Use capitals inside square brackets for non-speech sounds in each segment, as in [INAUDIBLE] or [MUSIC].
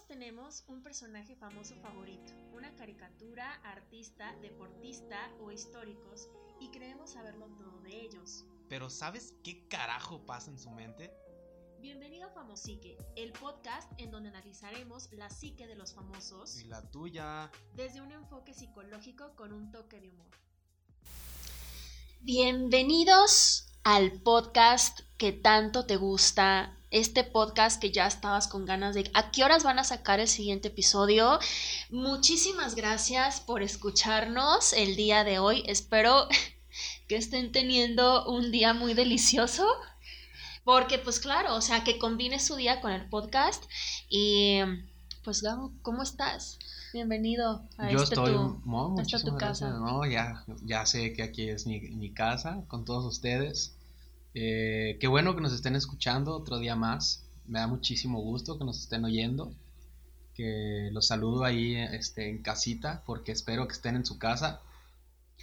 Todos tenemos un personaje famoso favorito, una caricatura, artista, deportista o históricos y creemos saberlo todo de ellos. Pero ¿sabes qué carajo pasa en su mente? Bienvenido a Famosique, el podcast en donde analizaremos la psique de los famosos Y la tuya. desde un enfoque psicológico con un toque de humor. Bienvenidos al podcast que tanto te gusta, este podcast que ya estabas con ganas de a qué horas van a sacar el siguiente episodio. Muchísimas gracias por escucharnos el día de hoy. Espero [LAUGHS] que estén teniendo un día muy delicioso. Porque pues claro, o sea, que combine su día con el podcast. Y pues Gabo, ¿cómo estás? Bienvenido a Yo este estoy, tu- no, a esta tu casa. gracias. No, ya, ya sé que aquí es mi, mi casa con todos ustedes. Eh, qué bueno que nos estén escuchando otro día más. Me da muchísimo gusto que nos estén oyendo. Que los saludo ahí este, en casita porque espero que estén en su casa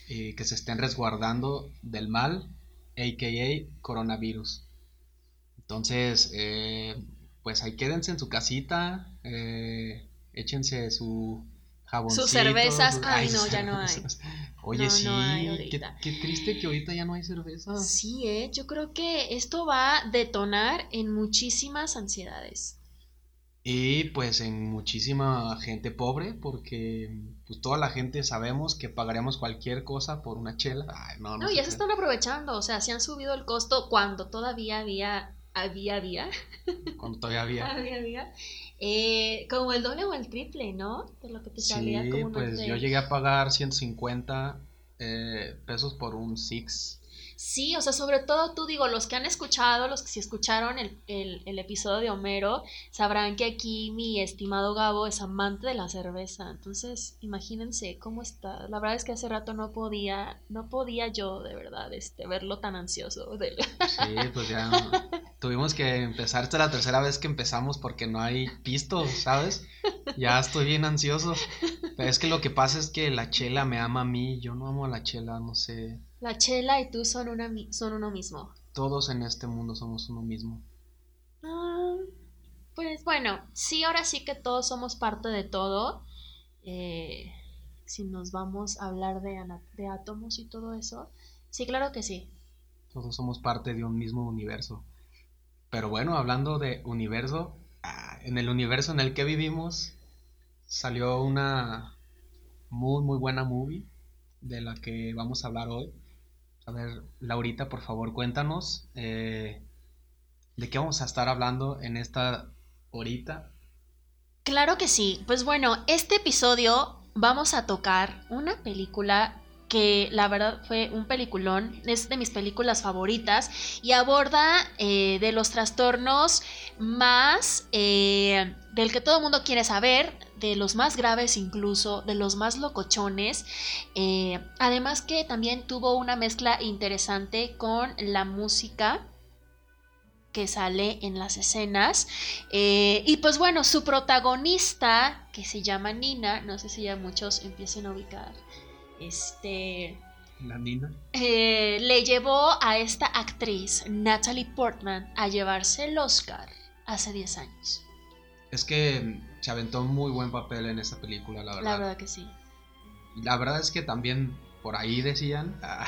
y que se estén resguardando del mal, a.k.a. coronavirus. Entonces, eh, pues ahí quédense en su casita, eh, échense su Sus cervezas. Ay, no, ya no hay. [LAUGHS] Oye, No, sí, no hay qué, triste que ahorita ya no hay cerveza. Sí, ¿eh? yo creo que esto va a detonar en muchísimas ansiedades. Y pues en muchísima gente pobre, porque pues toda la gente sabemos que pagaríamos cualquier cosa por una chela. Ay, no, no, ya se están aprovechando, o sea, se han subido el costo cuando todavía había, había, había, Cuando todavía había. [LAUGHS] había, había, eh, como el doble o el triple, ¿no? De lo que te salía Sí, como pues yo llegué a pagar 150 eh, pesos por un Six. Sí, o sea, sobre todo tú digo, los que han escuchado, los que sí escucharon el, el, el episodio de Homero, sabrán que aquí mi estimado Gabo es amante de la cerveza. Entonces, imagínense cómo está. La verdad es que hace rato no podía, no podía yo de verdad este, verlo tan ansioso. de- Sí, pues ya tuvimos que empezar. Esta es la tercera vez que empezamos porque no hay pisto, ¿sabes? Ya estoy bien ansioso. Pero es que lo que pasa es que la chela me ama a mí. Yo no amo a la chela, no sé. La chela y tú son, una, son uno mismo. Todos en este mundo somos uno mismo. Ah, pues bueno, sí, ahora sí que todos somos parte de todo. Eh, si nos vamos a hablar de, de átomos y todo eso. Sí, claro que sí. Todos somos parte de un mismo universo. Pero bueno, hablando de universo, ah, en el universo en el que vivimos salió una muy muy buena movie de la que vamos a hablar hoy. A ver, Laurita, por favor, cuéntanos eh, de qué vamos a estar hablando en esta horita. Claro que sí. Pues bueno, este episodio vamos a tocar una película que la verdad fue un peliculón, es de mis películas favoritas y aborda eh, de los trastornos más eh, del que todo el mundo quiere saber, de los más graves incluso, de los más locochones. eh, además que también tuvo una mezcla interesante con la música que sale en las escenas. Y pues bueno, su protagonista, que se llama Nina, no sé si ya muchos empiecen a ubicar, este, La Nina. eh, le llevó a esta actriz, Natalie Portman, a llevarse el Oscar hace 10 años. Es que se aventó un muy buen papel en esta película, la verdad. La verdad que sí. La verdad es que también por ahí decían. [LAUGHS] ah,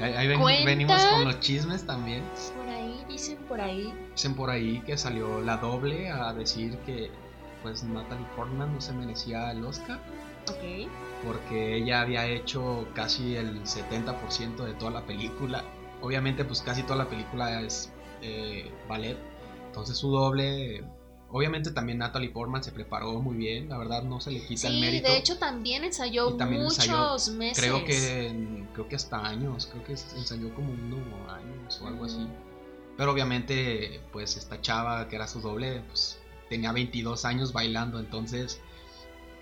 ahí ven- venimos con los chismes también. Por ahí, dicen por ahí. Dicen por ahí que salió la doble a decir que pues Natalie Portman no se merecía el Oscar Ok. porque ella había hecho casi el 70% de toda la película. Obviamente pues casi toda la película es eh, ballet. Entonces su doble... Obviamente también Natalie Portman se preparó muy bien, la verdad no se le quita el Sí, mérito. de hecho también ensayó también muchos ensayó, meses. Creo que creo que hasta años, creo que ensayó como unos años o algo así. Pero obviamente, pues esta chava que era su doble, pues tenía 22 años bailando, entonces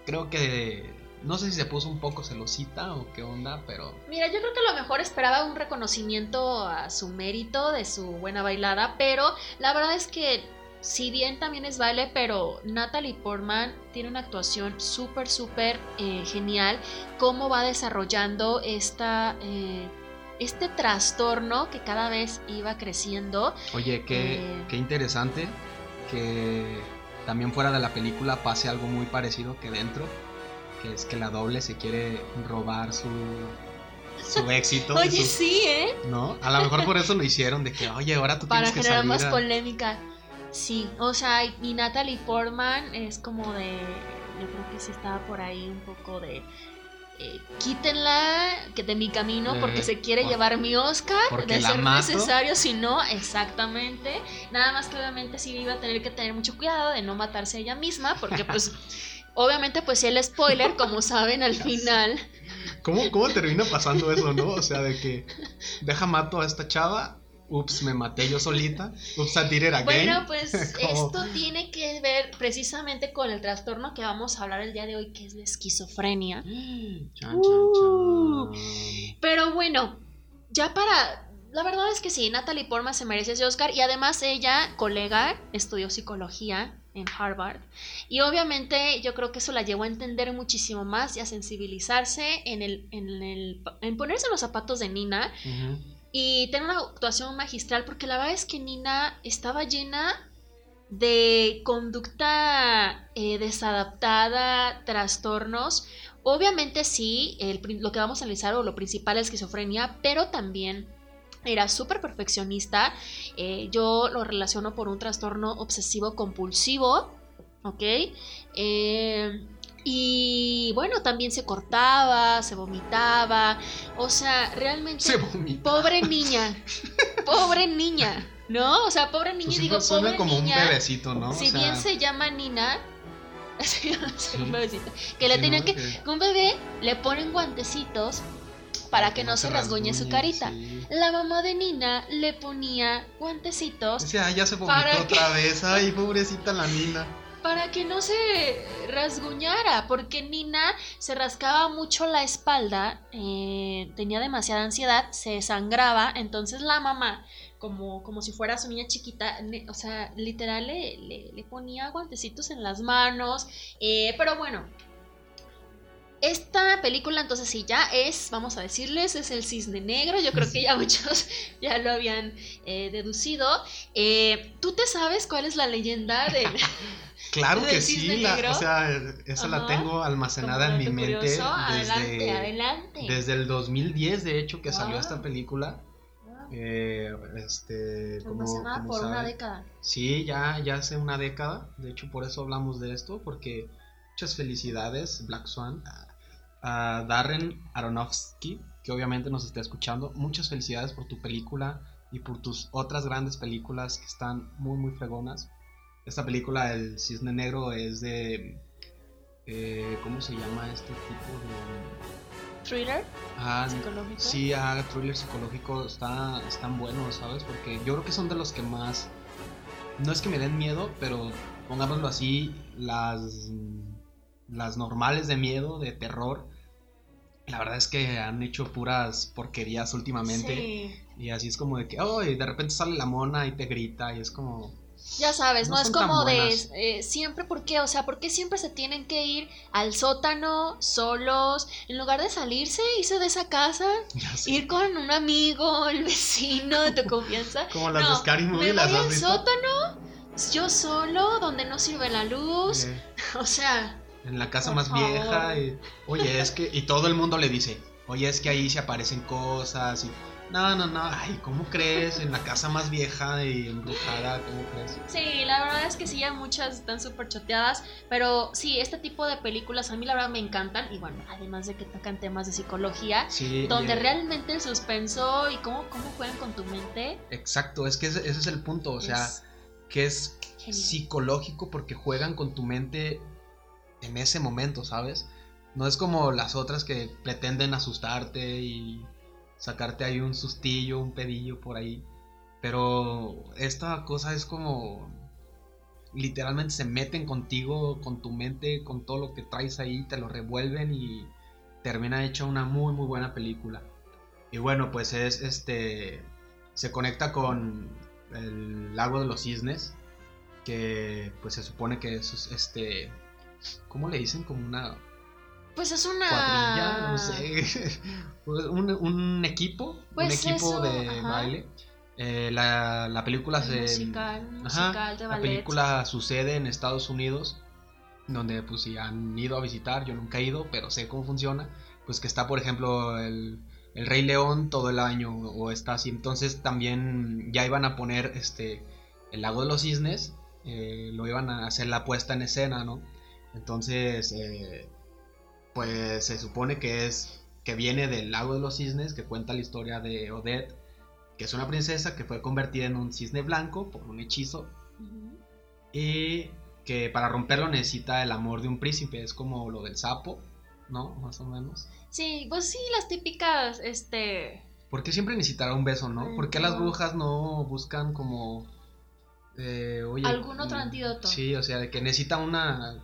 creo que no sé si se puso un poco celosita o qué onda, pero Mira, yo creo que a lo mejor esperaba un reconocimiento a su mérito de su buena bailada, pero la verdad es que si bien también es baile, pero Natalie Portman tiene una actuación súper, súper eh, genial, cómo va desarrollando esta, eh, este trastorno que cada vez iba creciendo. oye, qué, Eh. qué interesante que también fuera de la película pase algo muy parecido que dentro, que es que la doble se quiere robar su su [LAUGHS] éxito. Oye, sí, ¿eh? ¿No? A lo mejor por eso lo hicieron, de que, oye, ahora tú Para tienes que generar salir más a- polémica. Sí, o sea, y Natalie Portman es como de. Yo creo que sí estaba por ahí un poco de. Eh, quítenla que de mi camino Eh, porque se quiere por- llevar mi Oscar porque de ser mato. necesario si no exactamente nada más que obviamente sí iba a tener que tener mucho cuidado de no matarse a ella misma porque pues [LAUGHS] obviamente pues sí el spoiler como saben al final ¿Cómo, ¿Cómo termina pasando eso, no? O sea, de que deja mato a esta chava, ups, me maté yo solita, ups, it again. Bueno, pues [LAUGHS] esto tiene que ver precisamente con el trastorno que vamos a hablar el día de hoy, que es la esquizofrenia. [GASPS] Chan, chan, Uh. chan. Pero bueno, ya para... La verdad es que sí, Natalie Portman se merece ese Oscar y además ella, colega, estudió psicología en Harvard y obviamente yo creo que eso la llevó a entender muchísimo más y a sensibilizarse en, el, en, el, en ponerse en los zapatos de Nina Ujú. Y tener una actuación magistral porque la verdad es que Nina estaba llena de conducta eh, desadaptada, trastornos. Obviamente sí, lo que vamos a analizar o lo principal es esquizofrenia, pero también era súper perfeccionista. Eh, yo lo relaciono por un trastorno obsesivo compulsivo, ¿ok? Eh, y bueno, también se cortaba, se vomitaba, o sea, realmente... Se. Pobre niña, [LAUGHS] pobre niña, ¿no? O sea, pobre niña, Pues digo, suena pobre como niña. un bebecito, ¿no? O Si sea, bien se llama Nina, [LAUGHS] un bebecito, que le sí, tenían ¿no? que, que un bebé le ponen guantecitos para que no se rasguñe su carita. sí. La mamá de Nina le ponía guantecitos Decía, "Ay, ya se vomitó ¿Para otra vez. Ay, pobrecita la Nina. Para que no se rasguñara, porque Nina se rascaba mucho la espalda, eh, tenía demasiada ansiedad, se sangraba, entonces la mamá, como, como si fuera su niña chiquita, ne- o sea, literal le, le- le ponía guantecitos en las manos, eh, pero bueno. Esta película entonces sí ya es, vamos a decirles, es el cisne negro, yo creo que ya muchos [LAUGHS] ya lo habían eh, deducido. ¿Tú te sabes cuál es la leyenda de, [LAUGHS] Claro ¿Del que sí, la- o sea, esa la tengo almacenada en mi mente curioso, adelante, desde, adelante. desde el 2010, de hecho, que salió esta película. Wow. Eh, este, Almacenada como por una década. Sí, ya, ya hace una década. De hecho, por eso hablamos de esto, porque muchas felicidades, Black Swan, a Darren Aronofsky, que obviamente nos está escuchando. Muchas felicidades por tu película y por tus otras grandes películas que están muy, muy fregonas. Esta película, El Cisne Negro, es de... eh, ¿Cómo se llama este tipo de...? Thriller Ah, psicológico. Sí, ah, thriller psicológico está, están buenos, ¿sabes? Porque yo creo que son de los que más... No es que me den miedo, pero pongámoslo así, las, las normales de miedo, de terror, la verdad es que han hecho puras porquerías últimamente. Sí. Y así es como de que, oh, y de repente sale la mona y te grita y es como... Ya sabes, no, No es como de eh, siempre, ¿por qué? O sea, ¿por qué siempre se tienen que ir al sótano solos en lugar de salirse, irse de esa casa, [LAUGHS] ir con un amigo, el vecino de tu confianza? [LAUGHS] como las no, de Scary Me voy al visto. sótano, yo solo, donde no sirve la luz, Eh, [LAUGHS] o sea, En la casa más favor. vieja. Y, oye, es que. Y todo el mundo le dice. Oye, es que ahí se aparecen cosas. Y, no, no, no. Ay, ¿cómo crees? En la casa más vieja y embrujada, ¿cómo crees? Sí, la verdad es que sí, ya muchas están súper choteadas, pero sí, este tipo de películas a mí la verdad me encantan y bueno, además de que tocan temas de psicología, Sí. donde realmente el suspenso y cómo, cómo juegan con tu mente Exacto, es que ese, ese es el punto. O sea, es que es genial. psicológico porque juegan con tu mente en ese momento, ¿sabes? No es como las otras que pretenden asustarte y sacarte ahí un sustillo, un pedillo por ahí. Pero esta cosa es como literalmente se meten contigo, con tu mente, con todo lo que traes ahí, te lo revuelven y termina hecha una muy muy buena película. Y bueno, pues es este se conecta con el lago de los cisnes que pues se supone que es este ¿cómo le dicen? como una Pues es una... cuadrilla, no sé, [LAUGHS] un, un equipo, Pues un equipo eso, de ajá. baile Eh, la, la, película El se... musical, musical de la ballet. película sucede en Estados Unidos, donde pues si han ido a visitar, yo nunca he ido, pero sé cómo funciona, pues que está por ejemplo el, el Rey León todo el año o está así, entonces también ya iban a poner este el lago de los cisnes, eh, lo iban a hacer la puesta en escena, ¿no? Entonces, eh, pues se supone que es que viene del lago de los cisnes, que cuenta la historia de Odette, que es una princesa que fue convertida en un cisne blanco por un hechizo y que para romperlo necesita el amor de un príncipe, es como lo del sapo, ¿no? Más o menos. Sí, pues sí, las típicas, este... ¿Por qué siempre necesitará un beso, no? ¿Por qué las brujas no buscan como... eh, oye, Algún otro mm, antídoto. Sí, o sea, de que necesita una...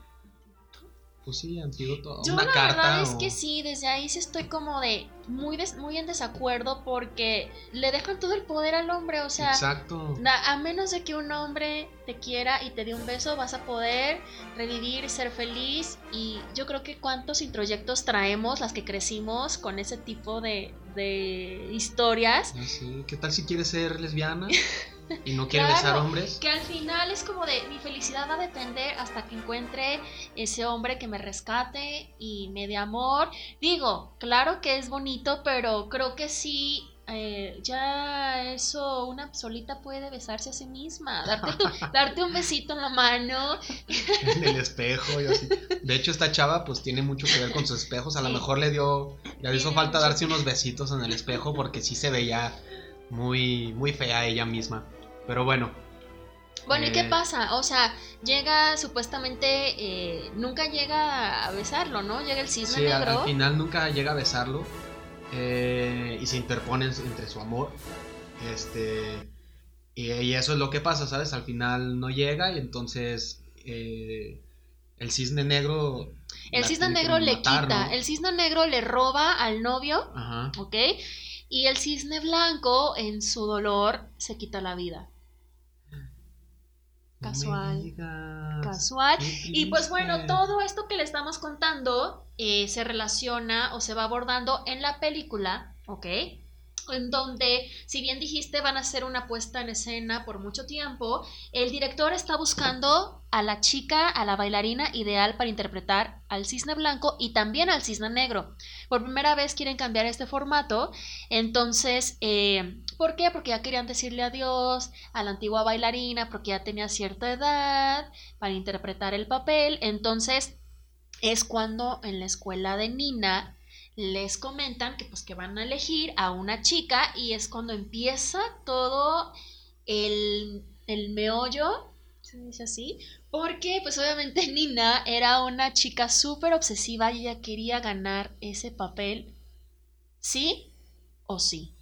Pues sí, antídoto. Yo una la carta verdad es que sí, desde ahí sí estoy como de muy, des- muy en desacuerdo porque le dejan todo el poder al hombre, o sea... Exacto. na- A menos de que un hombre te quiera y te dé un beso, vas a poder revivir ser feliz. Y yo creo que cuántos introyectos traemos las que crecimos con ese tipo de, de historias. Ah, sí. ¿Qué tal si quiere ser lesbiana [LAUGHS] y no quiere Claro, besar hombres? Que al final es como de mi felicidad va a depender hasta que encuentre ese hombre que me rescate y me dé amor. Digo, claro que es bonito, pero creo que sí. eh, ya eso, una solita puede besarse a sí misma, darte, tu- [LAUGHS] darte un besito en la mano. [LAUGHS] en el espejo y así. De hecho, esta chava pues tiene mucho que ver con sus espejos. A lo mejor le dio, le hizo falta darse unos besitos en el espejo porque sí se veía muy, muy fea ella misma. Pero bueno, Bueno, ¿y qué Eh. pasa? O sea, llega supuestamente, eh, nunca llega a besarlo, ¿no? Llega el cisne sí, al, negro. al final nunca llega a besarlo eh, y se interpone en- entre su amor. Este, y, y eso es lo que pasa, ¿sabes? Al final no llega y entonces eh, el cisne negro. el cisne negro le matar, quita, ¿no? el cisne negro le roba al novio Ajá. ¿ok? Y el cisne blanco, en su dolor, se quita la vida. Casual. Casual. Y pues bueno, todo esto que le estamos contando eh, se relaciona o se va abordando en la película, ¿ok? En donde, si bien dijiste, van a hacer una puesta en escena por mucho tiempo, el director está buscando a la chica, a la bailarina ideal para interpretar al cisne blanco y también al cisne negro. Por primera vez quieren cambiar este formato, entonces, eh, ¿por qué? Porque ya querían decirle adiós a la antigua bailarina, porque ya tenía cierta edad para interpretar el papel. Entonces, es cuando en la escuela de Nina les comentan que pues que van a elegir a una chica y es cuando empieza todo el, el meollo, se dice así, porque pues obviamente [LAUGHS] Nina era una chica súper obsesiva y ella quería ganar ese papel, ¿sí o sí?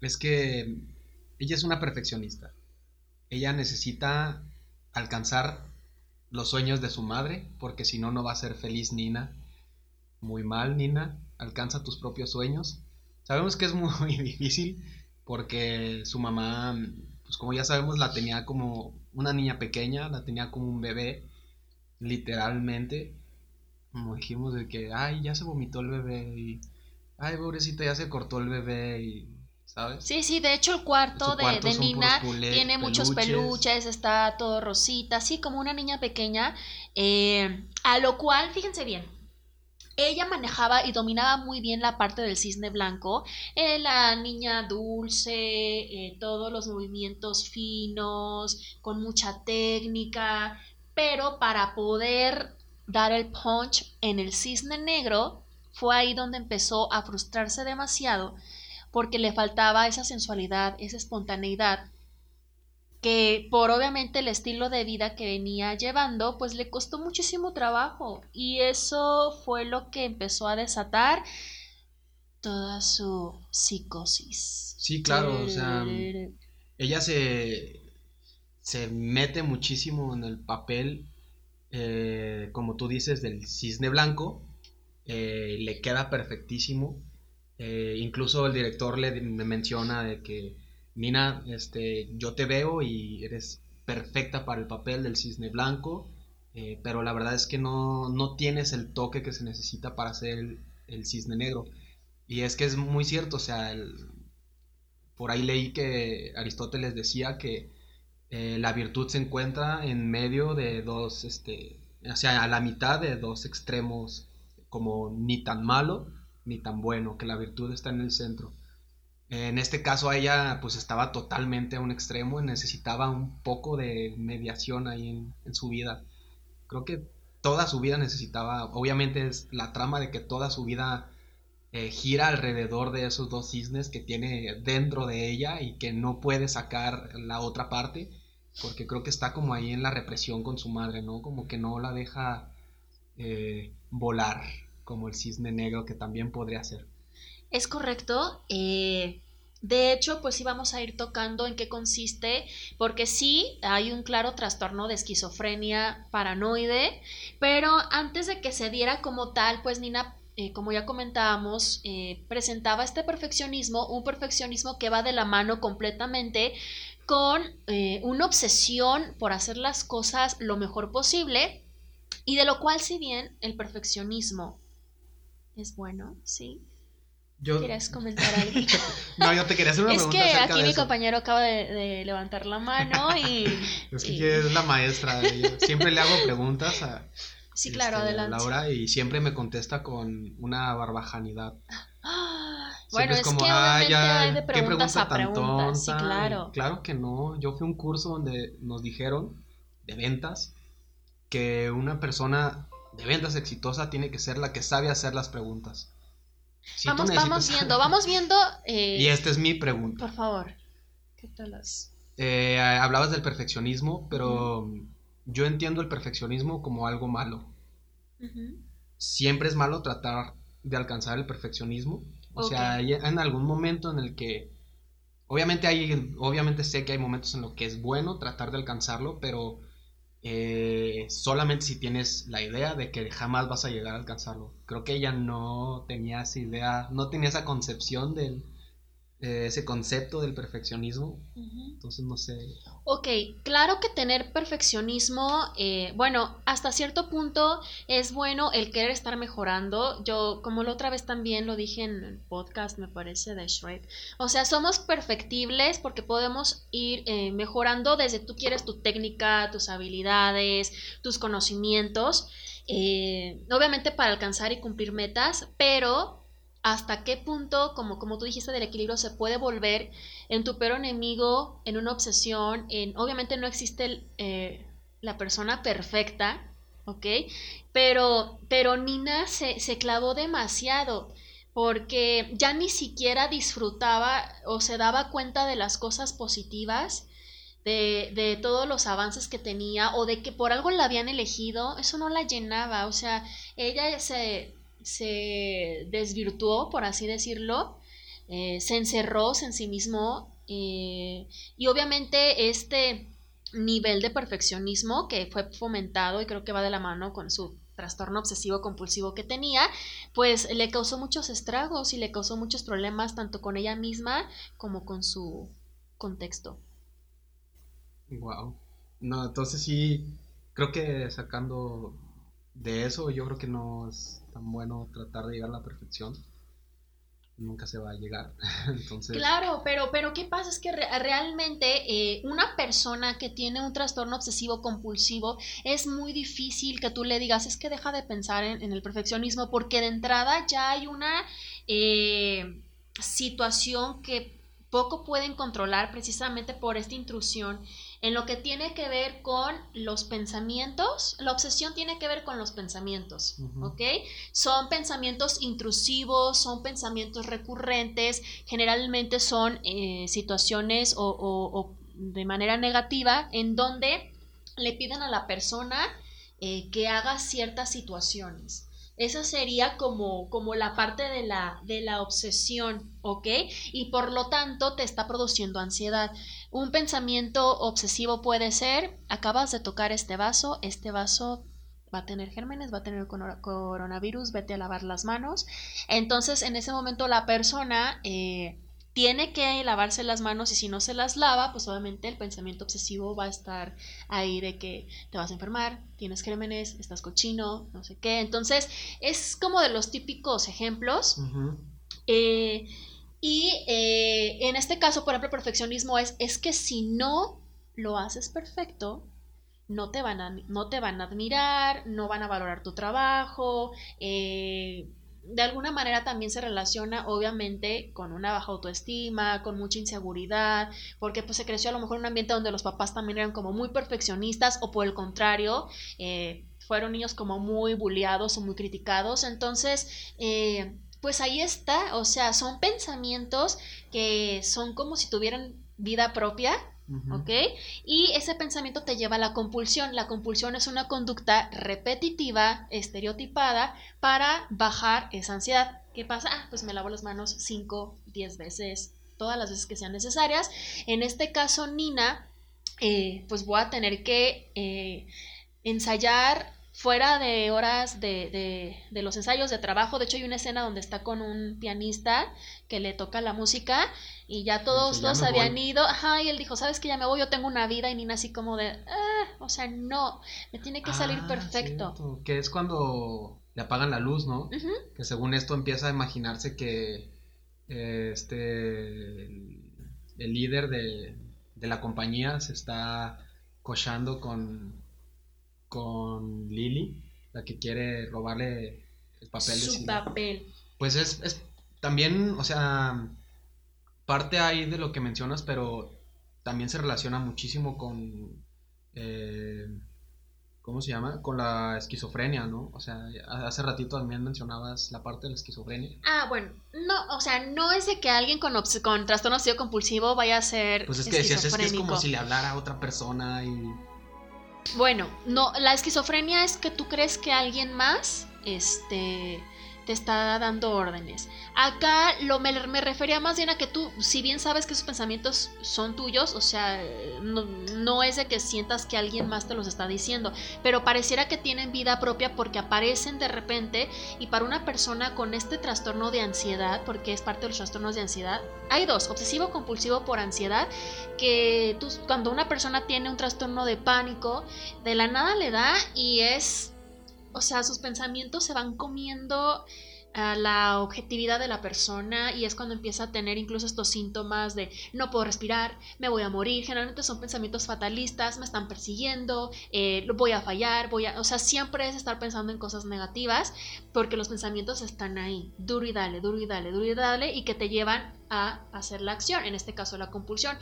Es que ella es una perfeccionista. Ella necesita alcanzar los sueños de su madre, porque si no, no va a ser feliz Nina. Muy mal, Nina. Alcanza tus propios sueños. Sabemos que es muy [LAUGHS] difícil, porque su mamá, pues como ya sabemos, la tenía como una niña pequeña, la tenía como un bebé, literalmente. Como dijimos de que, ay, ya se vomitó el bebé y, ay, pobrecita, ya se cortó el bebé y, ¿sabes? Sí, sí, de hecho el cuarto, de, cuarto de Nina tiene muchos peluches, está todo rosita, así como una niña pequeña, eh, a lo cual, fíjense bien, ella manejaba y dominaba muy bien la parte del cisne blanco, eh, la niña dulce, eh, todos los movimientos finos, con mucha técnica, pero para poder dar el punch en el cisne negro, fue ahí donde empezó a frustrarse demasiado porque le faltaba esa sensualidad, esa espontaneidad, que por obviamente el estilo de vida que venía llevando, pues le costó muchísimo trabajo y eso fue lo que empezó a desatar toda su psicosis. Sí, claro, o sea, ella se, se mete muchísimo en el papel, eh, como tú dices, del cisne blanco, eh, le queda perfectísimo. Eh, incluso el director le, me menciona de que, Nina, este, yo te veo y eres perfecta para el papel del cisne blanco, eh, pero la verdad es que no, no tienes el toque que se necesita para hacer el, el cisne negro. Y es que es muy cierto, o sea, el- por ahí leí que Aristóteles decía que eh, la virtud se encuentra en medio de dos, este, o sea, a la mitad de dos extremos, como ni tan malo ni tan bueno, que la virtud está en el centro. En este caso ella pues estaba totalmente a un extremo y necesitaba un poco de mediación ahí en, su vida. Creo que toda su vida necesitaba, obviamente es la trama de que toda su vida eh, gira alrededor de esos dos cisnes que tiene dentro de ella y que no puede sacar la otra parte, porque creo que está como ahí en la represión con su madre, ¿no? Como que no la deja eh, volar como el cisne negro que también podría ser. Es correcto. Eh, de hecho, pues sí vamos a ir tocando en qué consiste, porque sí hay un claro trastorno de esquizofrenia paranoide, pero antes de que se diera como tal, pues Nina eh, como ya comentábamos, eh, presentaba este perfeccionismo, un perfeccionismo que va de la mano completamente con una obsesión por hacer las cosas lo mejor posible y de lo cual si bien el perfeccionismo es bueno, ¿sí? ¿Quieres comentar algo? [LAUGHS] no, yo te quería hacer una es pregunta. Es que aquí mi compañero acaba de, levantar la mano y. [LAUGHS] es que es la maestra. siempre le hago preguntas a. Sí, claro, este, adelante. Laura y siempre me contesta con una barbajanidad. [GASPS] bueno, es, como, que hay de preguntas a preguntas, sí, claro. Claro que no. Yo fui a un curso donde nos dijeron de ventas que una persona de ventas exitosa tiene que ser la que sabe hacer las preguntas. vamos, vamos viendo, [LAUGHS] vamos viendo. Eh, y esta es mi pregunta. Por favor, ¿qué tal las? Eh, hablabas del perfeccionismo, pero yo entiendo el perfeccionismo como algo malo. Siempre es malo tratar de alcanzar el perfeccionismo. O sea, hay en algún momento en el que, obviamente hay, obviamente sé que hay momentos en los que es bueno tratar de alcanzarlo, pero eh, solamente si tienes la idea de que jamás vas a llegar a alcanzarlo. Creo que ella no tenía esa idea, no tenía esa concepción del, eh, ese concepto del perfeccionismo. Entonces no sé. Ok, claro que tener perfeccionismo, eh, bueno, hasta cierto punto es bueno el querer estar mejorando. Yo, como la otra vez también lo dije en el podcast, me parece, de Shrek. O sea, somos perfectibles porque podemos ir eh, mejorando desde tú quieres tu técnica, tus habilidades, tus conocimientos. obviamente para alcanzar y cumplir metas, pero hasta qué punto, como, como tú dijiste del equilibrio, se puede volver en tu peor enemigo, en una obsesión, en obviamente no existe eh, la persona perfecta, ¿ok? Pero, pero Nina se, se clavó demasiado porque ya ni siquiera disfrutaba o se daba cuenta de las cosas positivas, de, de, todos los avances que tenía o de que por algo la habían elegido, eso no la llenaba, o sea, ella se, se desvirtuó, por así decirlo, eh, se encerró en sí mismo eh, y obviamente este nivel de perfeccionismo que fue fomentado y creo que va de la mano con su trastorno obsesivo compulsivo que tenía, pues le causó muchos estragos y le causó muchos problemas tanto con ella misma como con su contexto. Wow. No, entonces sí, creo que sacando de eso, yo creo que no es tan bueno tratar de llegar a la perfección. Nunca se va a llegar. [LAUGHS] Entonces... Claro, pero, pero ¿qué pasa? Es que realmente eh, una persona que tiene un trastorno obsesivo compulsivo es muy difícil que tú le digas, es que deja de pensar en, el perfeccionismo, porque de entrada ya hay una eh, situación que poco pueden controlar precisamente por esta intrusión en lo que tiene que ver con los pensamientos, la obsesión tiene que ver con los pensamientos, ¿ok? Son pensamientos intrusivos, son pensamientos recurrentes, generalmente son eh, situaciones o, de manera negativa en donde le piden a la persona eh, que haga ciertas situaciones. Esa sería como, como la parte de la, de la obsesión, ¿ok? Y por lo tanto te está produciendo ansiedad. Un pensamiento obsesivo puede ser, acabas de tocar este vaso, este vaso va a tener gérmenes, va a tener coronavirus, vete a lavar las manos. Entonces, en ese momento la persona eh, tiene que lavarse las manos y si no se las lava, pues obviamente el pensamiento obsesivo va a estar ahí de que te vas a enfermar, tienes gérmenes, estás cochino, no sé qué. Entonces, es como de los típicos ejemplos. Y eh, en este caso, por ejemplo, perfeccionismo es, es que si no lo haces perfecto, no te van a, no te van a admirar, no van a valorar tu trabajo, eh, de alguna manera también se relaciona obviamente con una baja autoestima, con mucha inseguridad, porque pues se creció a lo mejor en un ambiente donde los papás también eran como muy perfeccionistas o por el contrario, eh, fueron niños como muy bulliados o muy criticados, entonces... Eh, pues ahí está, o sea, son pensamientos que son como si tuvieran vida propia, ¿ok? Y ese pensamiento te lleva a la compulsión. La compulsión es una conducta repetitiva, estereotipada, para bajar esa ansiedad. ¿Qué pasa? Ah, pues me lavo las manos 5, 10 veces, todas las veces que sean necesarias. En este caso, Nina, eh, pues voy a tener que eh, ensayar fuera de horas de, de, los ensayos de trabajo. De hecho, hay una escena donde está con un pianista que le toca la música y ya todos los habían ido. Ajá, y él dijo, ¿sabes que ya me voy? Yo tengo una vida y Nina así como de, ah, o sea, no, me tiene que salir ah, perfecto. Que es cuando le apagan la luz, ¿no? Que según esto empieza a imaginarse que este el, líder de, de la compañía se está cochando con con Lily, la que quiere robarle el papel Su de papel. Pues es, es también, o sea, parte ahí de lo que mencionas, pero también se relaciona muchísimo con, eh, ¿cómo se llama? Con la esquizofrenia, ¿no? O sea, hace ratito también mencionabas la parte de la esquizofrenia. Ah, bueno, no, o sea, no es de que alguien con, con trastorno compulsivo vaya a ser Pues es que decías, es que es como si le hablara a otra persona y bueno, no, la esquizofrenia es que tú crees que alguien más este, te está dando órdenes. Acá lo, me, refería más bien a que tú, si bien sabes que esos pensamientos son tuyos, o sea, no, es de que sientas que alguien más te los está diciendo, pero pareciera que tienen vida propia porque aparecen de repente y para una persona con este trastorno de ansiedad, porque es parte de los trastornos de ansiedad, hay dos, obsesivo compulsivo por ansiedad, que tú, cuando una persona tiene un trastorno de pánico, de la nada le da y es, o sea, sus pensamientos se van comiendo la objetividad de la persona y es cuando empieza a tener incluso estos síntomas de no puedo respirar, me voy a morir, generalmente son pensamientos fatalistas, me están persiguiendo, eh, voy a fallar, voy a, o sea, siempre es estar pensando en cosas negativas porque los pensamientos están ahí, duro y dale, duro y dale, duro y dale y que te llevan a hacer la acción, en este caso la compulsión.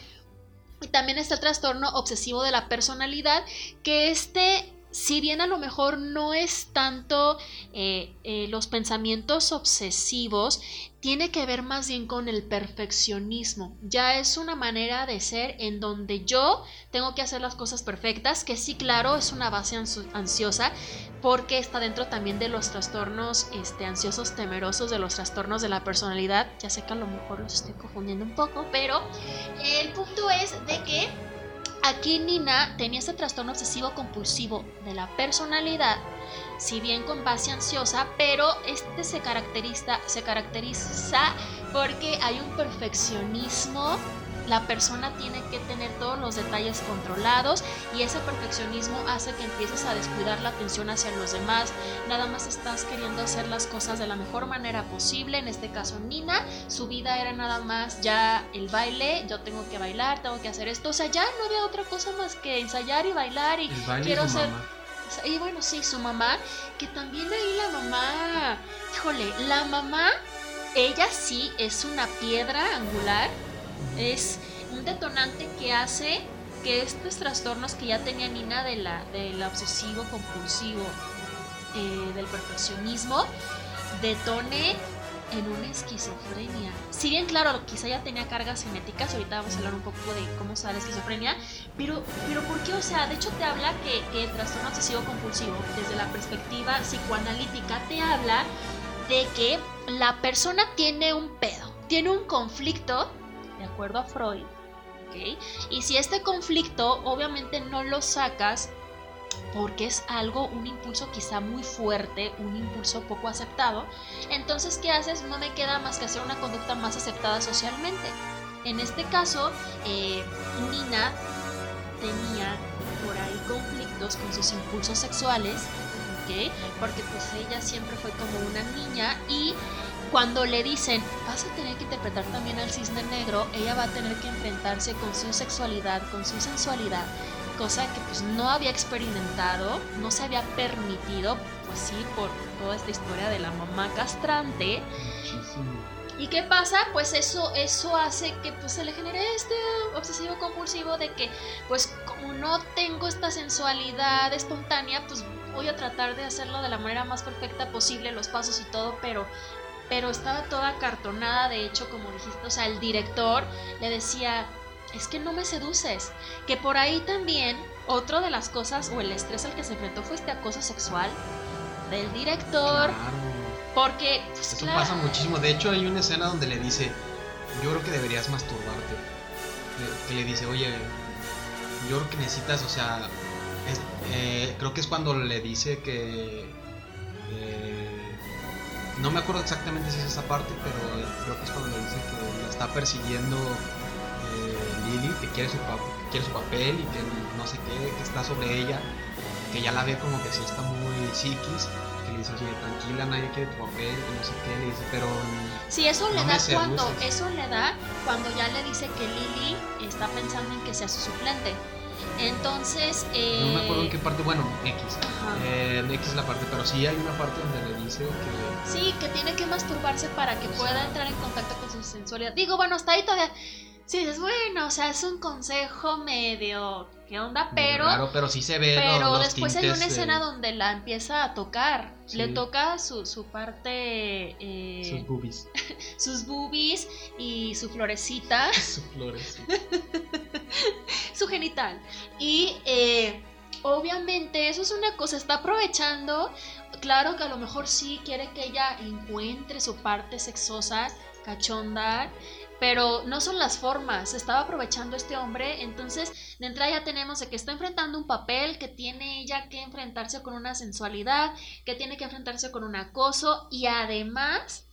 Y también está el trastorno obsesivo de la personalidad, que este si bien a lo mejor no es tanto eh, eh, los pensamientos obsesivos, tiene que ver más bien con el perfeccionismo. Ya es una manera de ser en donde yo tengo que hacer las cosas perfectas, que sí, claro, es una base ansiosa, porque está dentro también de los trastornos este, ansiosos temerosos, de los trastornos de la personalidad. Ya sé que a lo mejor los estoy confundiendo un poco, pero el punto es de que Aquí Nina tenía este trastorno obsesivo compulsivo de la personalidad, si bien con base ansiosa, pero este se caracteriza, se caracteriza porque hay un perfeccionismo la persona tiene que tener todos los detalles controlados y ese perfeccionismo hace que empieces a descuidar la atención hacia los demás. Nada más estás queriendo hacer las cosas de la mejor manera posible. En este caso, Nina, su vida era nada más ya el baile. Yo tengo que bailar, tengo que hacer esto. O sea, ya no había otra cosa más que ensayar y bailar y quiero hacer. Y bueno, sí, su mamá, que también ahí la mamá, híjole, la mamá, ella sí es una piedra angular es un detonante que hace que estos trastornos que ya tenía Nina de la, del obsesivo compulsivo, eh, del perfeccionismo, detone en una esquizofrenia. Si bien, claro, quizá ya tenía cargas genéticas, ahorita vamos a hablar un poco de cómo se la esquizofrenia, pero, pero ¿por qué? O sea, de hecho te habla que, que el trastorno obsesivo compulsivo, desde la perspectiva psicoanalítica, te habla de que la persona tiene un pedo, tiene un conflicto de acuerdo a Freud. Y si este conflicto obviamente no lo sacas porque es algo, un impulso quizá muy fuerte, un impulso poco aceptado, entonces ¿qué haces? No me queda más que hacer una conducta más aceptada socialmente. En este caso, eh, Nina tenía por ahí conflictos con sus impulsos sexuales ¿ok? Porque pues ella siempre fue como una niña y cuando le dicen, vas a tener que interpretar también al cisne negro, ella va a tener que enfrentarse con su sexualidad, con su sensualidad, cosa que pues no había experimentado, no se había permitido, pues sí, por toda esta historia de la mamá castrante. ¿Y qué pasa? Pues eso, eso hace que pues, se le genere este obsesivo compulsivo de que, pues como no tengo esta sensualidad espontánea, pues voy a tratar de hacerlo de la manera más perfecta posible, los pasos y todo, pero pero estaba toda cartonada, de hecho, como dijiste, o sea, el director le decía, es que no me seduces, que por ahí también, otro de las cosas o el estrés al que se enfrentó fue este acoso sexual del director. Porque, pues, Eso pasa muchísimo. De hecho, hay una escena donde le dice, yo creo que deberías masturbarte. Que le dice, oye, yo creo que necesitas, o sea, eh, creo que es cuando le dice que... Eh, no me acuerdo exactamente si es esa parte, pero creo que es cuando le dice que la está persiguiendo eh, Lily, que quiere, su que quiere su papel y que no sé qué, que está sobre ella, que ya la ve como que sí está muy psiquis le dice, oye, tranquila, nadie quiere tu papel, no sé qué, le dice, pero... Sí, eso le da cuando, eso le da cuando ya le dice que Lily está pensando en que sea su suplente. Entonces... Eh... No me acuerdo en qué parte, bueno, X. Eh, X es la parte, pero sí hay una parte donde le dice que... Sí, que tiene que masturbarse para que pueda entrar en contacto con su sensualidad. Digo, bueno, hasta ahí todavía... Sí, es bueno, o sea, es un consejo medio qué onda, pero... Claro, pero sí se ve. Pero después hay una escena donde la empieza a tocar. Le toca su, su parte... Eh, sus boobies. [LAUGHS] sus boobies y su florecita. [LAUGHS] su [LAUGHS] florecita. su genital. Y eh, obviamente eso es una cosa, está aprovechando. Claro que a lo mejor sí quiere que ella encuentre su parte sexosa, cachonda pero no son las formas, estaba aprovechando este hombre, entonces de entrada ya tenemos de que está enfrentando un papel, que tiene ella que enfrentarse con una sensualidad, que tiene que enfrentarse con un acoso y además...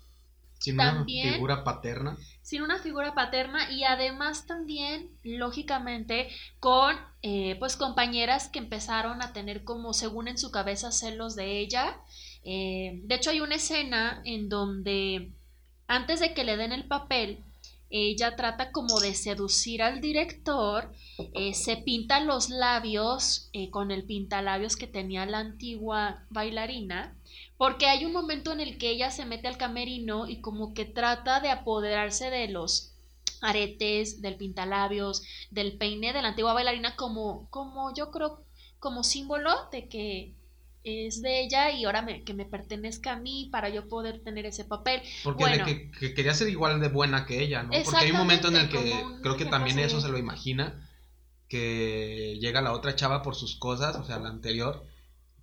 Sin una figura paterna. Sin una figura paterna y además también, lógicamente, con eh, pues compañeras que empezaron a tener como, según en su cabeza, celos de ella. Eh, de hecho, hay una escena en donde antes de que le den el papel, ella trata como de seducir al director, eh, se pinta los labios eh, con el pintalabios que tenía la antigua bailarina, porque hay un momento en el que ella se mete al camerino y como que trata de apoderarse de los aretes, del pintalabios, del peine de la antigua bailarina como, como yo creo, como símbolo de que es de ella y ahora me, que me pertenezca a mí para yo poder tener ese papel. Porque que, quería ser igual de buena que ella, ¿no? Porque hay un momento en el que creo que también eso se lo imagina, que llega la otra chava por sus cosas, o sea, la anterior,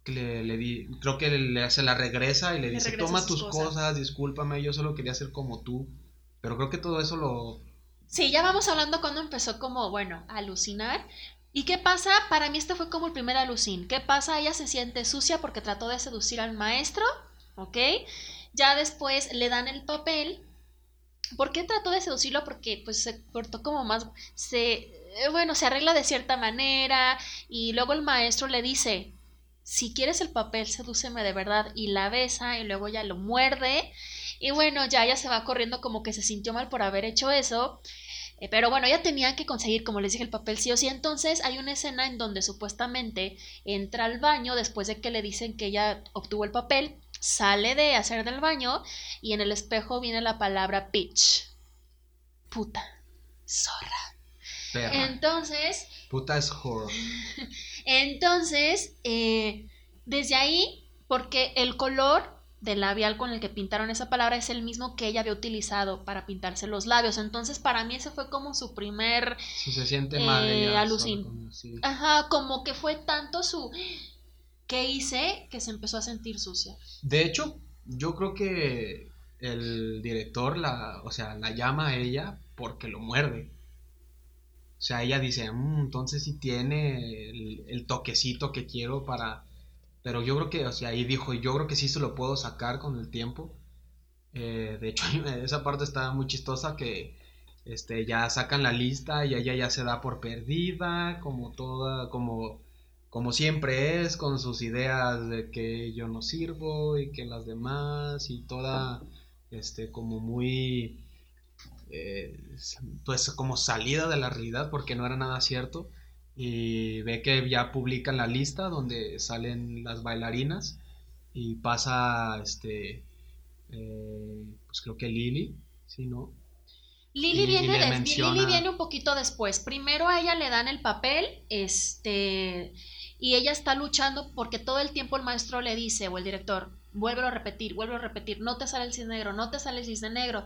que le, di, creo que le, se la regresa y le, dice, toma tus cosas. cosas, discúlpame, yo solo quería ser como tú. Pero creo que todo eso lo... Sí, ya vamos hablando cuando empezó como, bueno, a alucinar, ¿Y qué pasa? Para mí este fue como el primer alucín. ¿Qué pasa? Ella se siente sucia porque trató de seducir al maestro, ¿ok? Ya después le dan el papel. ¿Por qué trató de seducirlo? Porque pues se cortó como más, se, eh, bueno, se arregla de cierta manera y luego el maestro le dice, si quieres el papel, sedúceme de verdad y la besa y luego ya lo muerde y bueno, ya ella se va corriendo como que se sintió mal por haber hecho eso eh, pero bueno, ella tenía que conseguir, como les dije, el papel sí o sí. Entonces hay una escena en donde supuestamente entra al baño después de que le dicen que ella obtuvo el papel, sale de hacer del baño y en el espejo viene la palabra bitch. Puta. Zorra. Entonces. Puta es horror. [LAUGHS] Entonces, eh, desde ahí, porque el color del labial con el que pintaron esa palabra es el mismo que ella había utilizado para pintarse los labios. Entonces, para mí ese fue como su primer se siente mal eh, Ajá, como que fue tanto su que hice que se empezó a sentir sucia. De hecho, yo creo que el director la, o sea, la llama a ella porque lo muerde. O sea, ella dice, mm, entonces sí tiene el toquecito que quiero para pero yo creo que, o sea, ahí dijo, yo creo que sí se lo puedo sacar con el tiempo. Eh, de hecho, [LAUGHS] esa parte está muy chistosa que este, ya sacan la lista y ella ya se da por perdida, como toda, como como siempre es, con sus ideas de que yo no sirvo y que las demás y toda, este, como muy, eh, pues como salida de la realidad porque no era nada cierto y ve que ya publican la lista donde salen las bailarinas y pasa, este, eh, pues creo que Lily, ¿sí, no? Lily viene, Lily viene un poquito después. Primero a ella le dan el papel, este, y ella está luchando porque todo el tiempo el maestro le dice, o el director, vuelve a repetir, vuelve a repetir, no te sale el cisne negro, no te sale el cisne negro.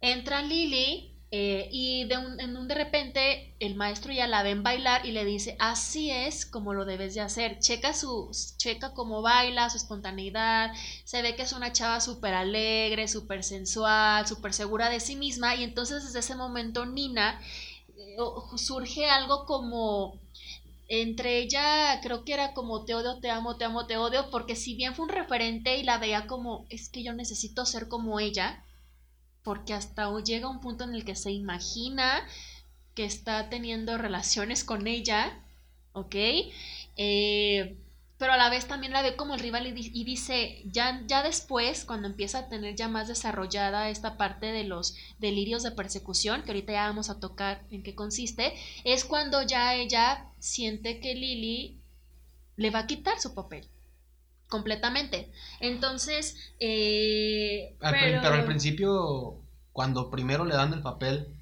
Entra Lily eh, y de un, en un de repente el maestro ya la ven bailar y le dice, así es como lo debes de hacer. Checa, su, checa cómo baila, su espontaneidad. Se ve que es una chava súper alegre, súper sensual, súper segura de sí misma. Y entonces desde ese momento Nina eh, surge algo como entre ella creo que era como te odio, te amo, te amo, te odio, porque si bien fue un referente y la veía como es que yo necesito ser como ella, porque hasta llega un punto en el que se imagina que está teniendo relaciones con ella, ¿ok? Eh, pero a la vez también la ve como el rival y, dice, ya, ya después, cuando empieza a tener ya más desarrollada esta parte de los delirios de persecución, que ahorita ya vamos a tocar en qué consiste, es cuando ya ella siente que Lily le va a quitar su papel. Completamente. Entonces, eh, pero... pero al principio, cuando primero le dan el papel,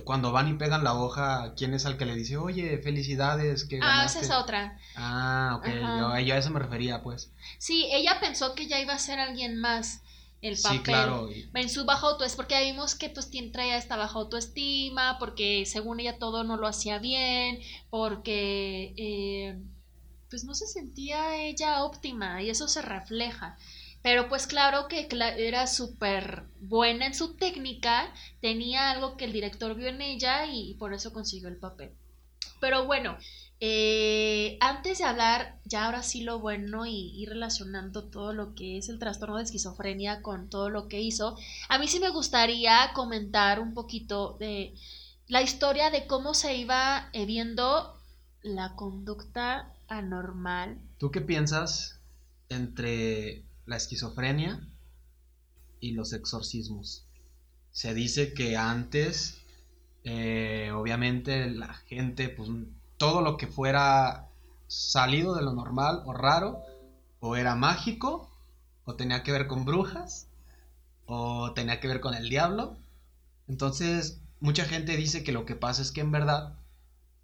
cuando van y pegan la hoja, ¿quién es el que le dice, oye, felicidades? Que ah, esa es otra. Ah, ok, yo, a eso me refería, pues. Sí, ella pensó que ya iba a ser alguien más el papel. Sí, claro. En su baja autoestima, porque vimos que pues traía esta baja autoestima, porque según ella todo no lo hacía bien, porque eh, pues no se sentía ella óptima y eso se refleja. Pero pues claro que era súper buena en su técnica, tenía algo que el director vio en ella y por eso consiguió el papel. Pero bueno, eh, antes de hablar, ya ahora sí lo bueno y ir relacionando todo lo que es el trastorno de esquizofrenia con todo lo que hizo, a mí sí me gustaría comentar un poquito de la historia de cómo se iba eh, viendo la conducta anormal. ¿Tú qué piensas entre la esquizofrenia y los exorcismos. Se dice que antes, eh, obviamente, la gente, pues todo lo que fuera salido de lo normal o raro, o era mágico, o tenía que ver con brujas, o tenía que ver con el diablo. Entonces, mucha gente dice que lo que pasa es que en verdad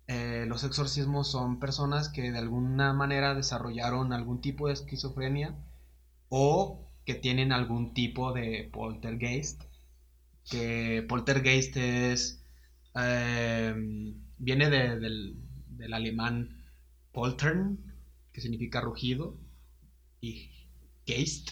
eh, los exorcismos son personas que de alguna manera desarrollaron algún tipo de esquizofrenia o que tienen algún tipo de poltergeist. Que poltergeist es. Em, viene del, del, alemán poltern, que significa rugido, y geist,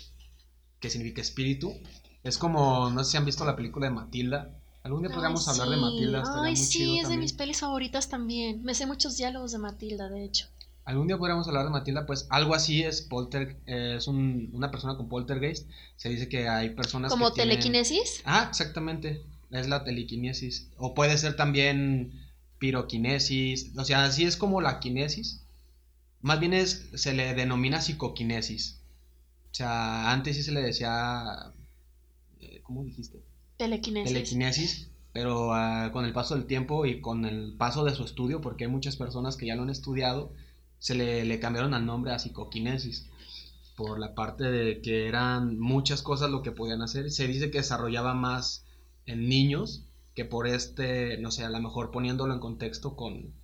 que significa espíritu. Es como, no sé si han visto la película de Matilda. Algún día podríamos hablar de Matilda. Ay, sí, es de mis pelis favoritas también. Me sé muchos diálogos de Matilda, de hecho algún día podríamos hablar de Matilda, pues algo así es polter, eh, es una persona con poltergeist. Se dice que hay personas como telequinesis. Ah, exactamente, es la telequinesis. O puede ser también piroquinesis, o sea, así es como la quinesis. Más bien es, se le denomina psicoquinesis. O sea, antes sí se le decía, eh, ¿cómo dijiste? Telequinesis. Telequinesis, pero ah, con el paso del tiempo y con el paso de su estudio, porque hay muchas personas que ya lo han estudiado, se le, cambiaron al nombre a psicoquinesis por la parte de que eran muchas cosas lo que podían hacer. Se dice que desarrollaba más en niños que por este, no sé, a lo mejor poniéndolo en contexto con,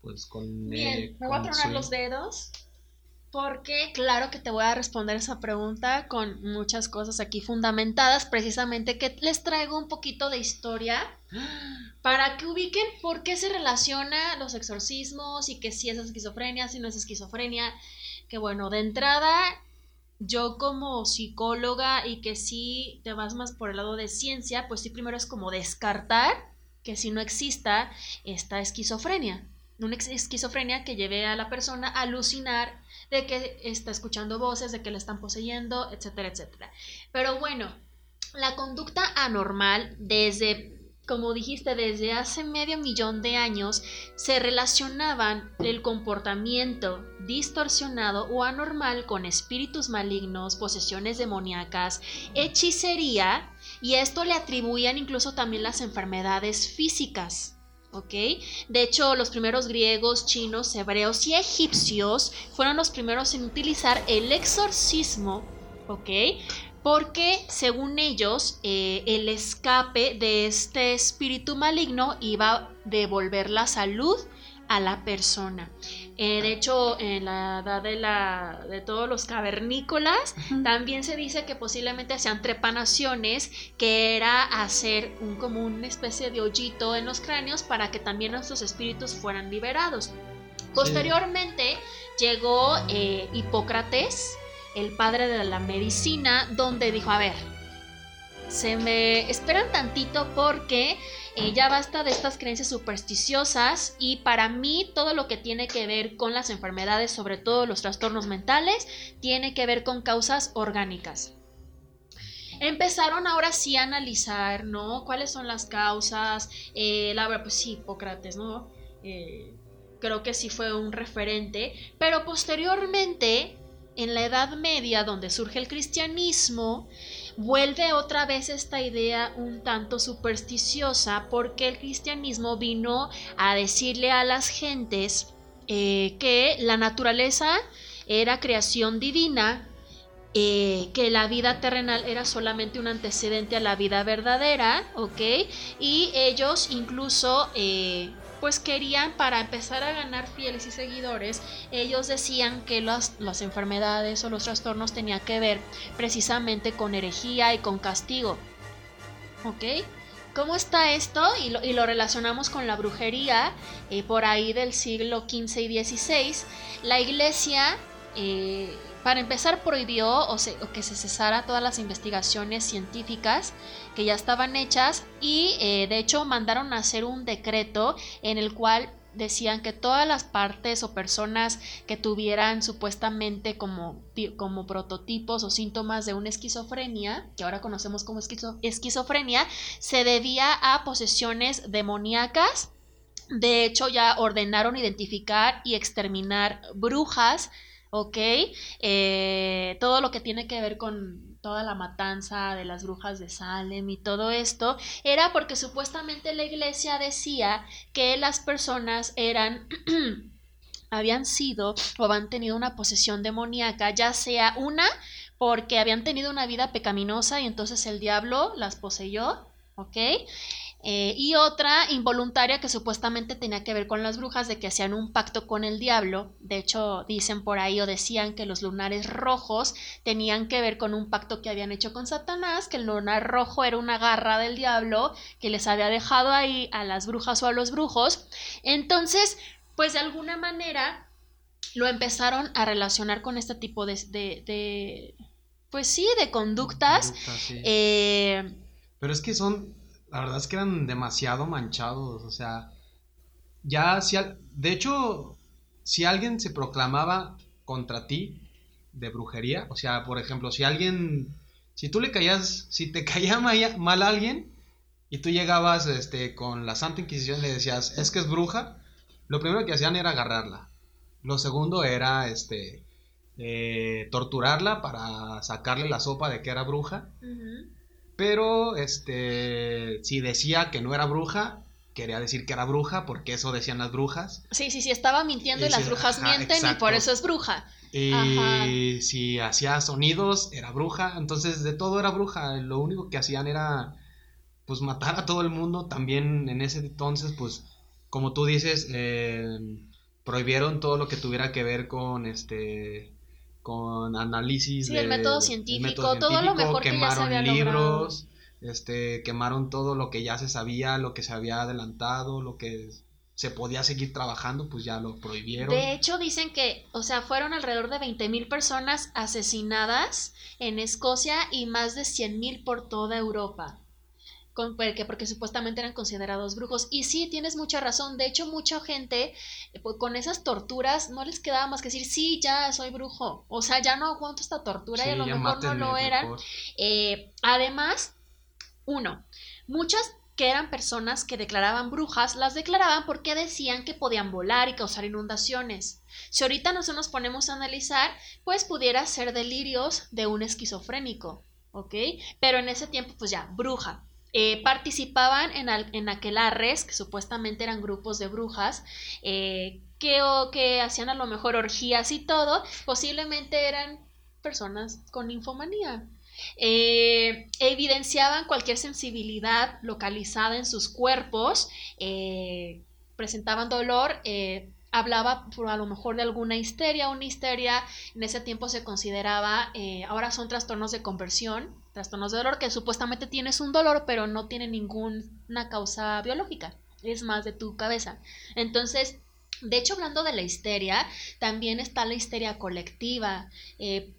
pues con... Bien, eh, me voy a tronar los dedos porque claro que te voy a responder esa pregunta con muchas cosas aquí fundamentadas, precisamente que les traigo un poquito de historia para que ubiquen por qué se relaciona los exorcismos y que si es esquizofrenia, si no es esquizofrenia, que bueno, de entrada yo como psicóloga y que si te vas más por el lado de ciencia, pues sí primero es como descartar que si no exista esta esquizofrenia, una esquizofrenia que lleve a la persona a alucinar de que está escuchando voces, de que le están poseyendo, etcétera, etcétera. Pero bueno, la conducta anormal desde como dijiste, desde hace medio millón de años se relacionaban el comportamiento distorsionado o anormal con espíritus malignos, posesiones demoníacas, hechicería, y esto le atribuían incluso también las enfermedades físicas. ¿Ok? De hecho, los primeros griegos, chinos, hebreos y egipcios fueron los primeros en utilizar el exorcismo, ¿ok? Porque según ellos, eh, el escape de este espíritu maligno iba a devolver la salud a la persona. Eh, de hecho, en la edad de, la, de todos los cavernícolas, también se dice que posiblemente hacían trepanaciones, que era hacer un, como una especie de hoyito en los cráneos para que también nuestros espíritus fueran liberados. Posteriormente llegó eh, Hipócrates, el padre de la medicina, donde dijo, a ver, se me esperan tantito porque eh, ya basta de estas creencias supersticiosas y para mí todo lo que tiene que ver con las enfermedades, sobre todo los trastornos mentales, tiene que ver con causas orgánicas. Empezaron ahora sí a analizar, ¿no? ¿Cuáles son las causas? Eh, la verdad, pues sí, Hipócrates, ¿no? Eh, creo que sí fue un referente, pero posteriormente, en la Edad Media, donde surge el cristianismo, vuelve otra vez esta idea un tanto supersticiosa porque el cristianismo vino a decirle a las gentes eh, que la naturaleza era creación divina, eh, que la vida terrenal era solamente un antecedente a la vida verdadera, ¿ok? Y ellos incluso eh, pues querían para empezar a ganar fieles y seguidores, ellos decían que las, las enfermedades o los trastornos tenían que ver precisamente con herejía y con castigo. ¿Ok? ¿Cómo está esto? Y lo, y lo relacionamos con la brujería eh, por ahí del siglo XV y XVI. La iglesia eh, para empezar, prohibió o, que se cesara todas las investigaciones científicas que ya estaban hechas y de hecho mandaron a hacer un decreto en el cual decían que todas las partes o personas que tuvieran supuestamente como, como prototipos o síntomas de una esquizofrenia, que ahora conocemos como esquizofrenia, se debía a posesiones demoníacas. De hecho, ya ordenaron identificar y exterminar brujas ¿ok? Eh, todo lo que tiene que ver con toda la matanza de las brujas de Salem y todo esto, era porque supuestamente la iglesia decía que las personas eran... [CLEARS THROAT] habían sido o habían tenido una posesión demoníaca, ya sea una porque habían tenido una vida pecaminosa y entonces el diablo las poseyó, ¿ok? Eh, y otra involuntaria que supuestamente tenía que ver con las brujas de que hacían un pacto con el diablo. De hecho, dicen por ahí o decían que los lunares rojos tenían que ver con un pacto que habían hecho con Satanás, que el lunar rojo era una garra del diablo que les había dejado ahí a las brujas o a los brujos. Entonces, pues de alguna manera lo empezaron a relacionar con este tipo de, de, pues sí, de conductas. Eh, Pero es que son la verdad es que eran demasiado manchados, o sea, ya si, de hecho, si alguien se proclamaba contra ti de brujería, o sea, por ejemplo, si alguien, si tú le caías, si te [LAUGHS] caía mal alguien y tú llegabas este, con la Santa Inquisición y le decías, es que es bruja, lo primero que hacían era agarrarla. Lo segundo era, este, eh, torturarla para sacarle la sopa de que era bruja. Pero, este, si decía que no era bruja, quería decir que era bruja, porque eso decían las brujas. Sí, sí, sí, estaba mintiendo y, las brujas mienten y por eso es bruja. Y si hacía sonidos, era bruja. Entonces, de todo era bruja. Lo único que hacían era, pues, matar a todo el mundo. También en ese entonces, pues, como tú dices, eh, prohibieron todo lo que tuviera que ver con, este, con análisis sí, el método científico, todo lo mejor que ya se había libros, este, quemaron todo lo que ya se sabía, lo que se había adelantado, lo que se podía seguir trabajando, pues ya lo prohibieron. De hecho, dicen que, o sea, fueron alrededor de 20.000 personas asesinadas en Escocia y más de 100.000 por toda Europa porque, porque supuestamente eran considerados brujos. Y sí, tienes mucha razón. De hecho, mucha gente eh, pues, con esas torturas no les quedaba más que decir, sí, ya soy brujo. O sea, ya no aguanto esta tortura y a lo mejor no lo eran. Eh, además, uno, muchas que eran personas que declaraban brujas, las declaraban porque decían que podían volar y causar inundaciones. Si ahorita nosotros nos ponemos a analizar, pues pudiera ser delirios de un esquizofrénico, ¿ok? Pero en ese tiempo, pues ya, bruja. Eh, participaban en, en aquelarres, que supuestamente eran grupos de brujas, eh, que, o, que hacían a lo mejor orgías y todo, posiblemente eran personas con infomanía. Eh, evidenciaban cualquier sensibilidad localizada en sus cuerpos, presentaban dolor, hablaba por a lo mejor de alguna histeria, una histeria en ese tiempo se consideraba, ahora son trastornos de conversión, trastornos de dolor, que supuestamente tienes un dolor, pero no tiene ninguna causa biológica, es más de tu cabeza. Entonces, de hecho, hablando de la histeria, también está la histeria colectiva. Eh,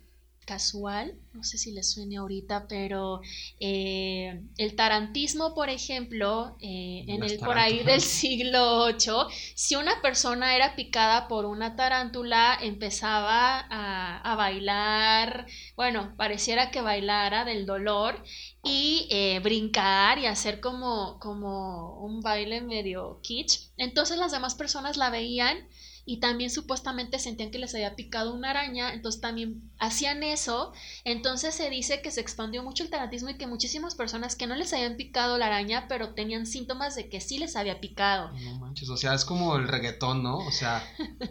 casual, no sé si les suene ahorita, pero eh, el tarantismo, por ejemplo, eh, en el por ahí del siglo VIII, si una persona era picada por una tarántula, empezaba a, a bailar, bueno, pareciera que bailara del dolor y eh, brincar y hacer como, como un baile medio kitsch. Entonces las demás personas la veían y también supuestamente sentían que les había picado una araña, entonces también hacían eso, entonces se dice que se expandió mucho el taratismo y que muchísimas personas que no les habían picado la araña, pero tenían síntomas de que sí les había picado. No manches, o sea, es como el reggaetón, ¿no? O sea,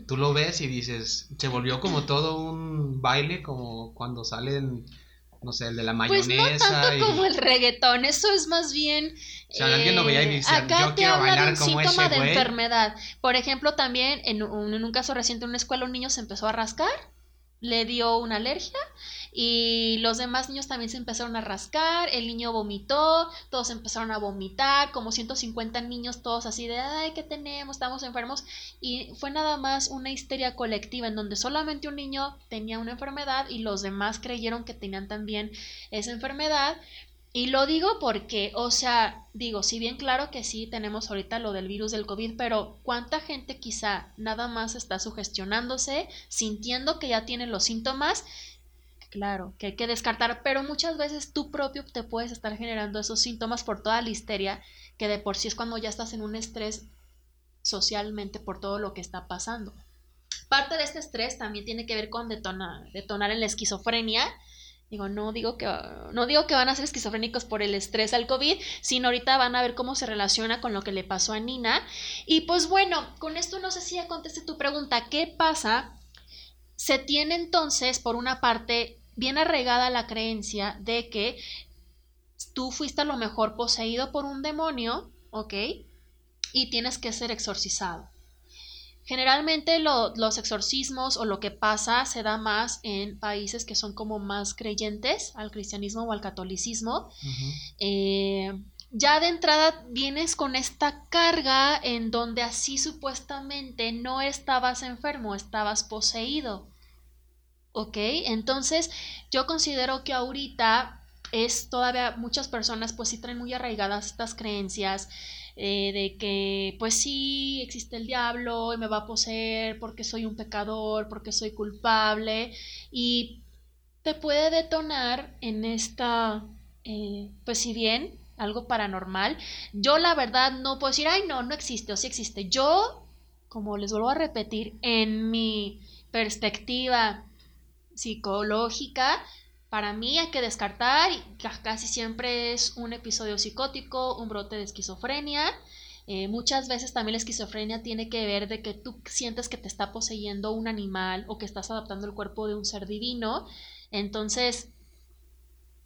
tú lo ves y dices, se volvió como todo un baile, como cuando salen no sé, el de la mayonesa. Pues no tanto como el reggaetón, eso es más bien... O sea, alguien lo veía y decía, acá yo te quiero habla bailar de un como síntoma ese de enfermedad. Por ejemplo, también en un, en un caso reciente en una escuela un niño se empezó a rascar, le dio una alergia y los demás niños también se empezaron a rascar, el niño vomitó, todos empezaron a vomitar, como 150 niños todos así de, ay, ¿qué tenemos? Estamos enfermos. Y fue nada más una histeria colectiva en donde solamente un niño tenía una enfermedad y los demás creyeron que tenían también esa enfermedad. Y lo digo porque, o sea, digo, si bien claro que sí tenemos ahorita lo del virus del COVID, pero ¿cuánta gente quizá nada más está sugestionándose, sintiendo que ya tiene los síntomas? Claro, que hay que descartar, pero muchas veces tú propio te puedes estar generando esos síntomas por toda la histeria, que de por sí es cuando ya estás en un estrés socialmente por todo lo que está pasando. Parte de este estrés también tiene que ver con detonar, detonar en la esquizofrenia. Digo, no digo, que, no digo que van a ser esquizofrénicos por el estrés al COVID, sino ahorita van a ver cómo se relaciona con lo que le pasó a Nina. Y pues bueno, con esto no sé si ya contesté tu pregunta, ¿qué pasa? Se tiene entonces, por una parte, bien arraigada la creencia de que tú fuiste a lo mejor poseído por un demonio, ¿ok? Y tienes que ser exorcizado. Generalmente lo, los exorcismos o lo que pasa se da más en países que son como más creyentes al cristianismo o al catolicismo. Eh, ya de entrada vienes con esta carga en donde así supuestamente no estabas enfermo, estabas poseído. ¿Ok? Entonces yo considero que ahorita es todavía muchas personas pues sí traen muy arraigadas estas creencias eh, de que pues sí existe el diablo y me va a poseer porque soy un pecador, porque soy culpable y te puede detonar en esta, eh, pues si bien algo paranormal, yo la verdad no puedo decir, ay no, no existe o sí existe. Yo, como les vuelvo a repetir, en mi perspectiva psicológica, para mí hay que descartar, casi siempre es un episodio psicótico, un brote de esquizofrenia. Eh, muchas veces también la esquizofrenia tiene que ver de que tú sientes que te está poseyendo un animal o que estás adaptando el cuerpo de un ser divino. Entonces,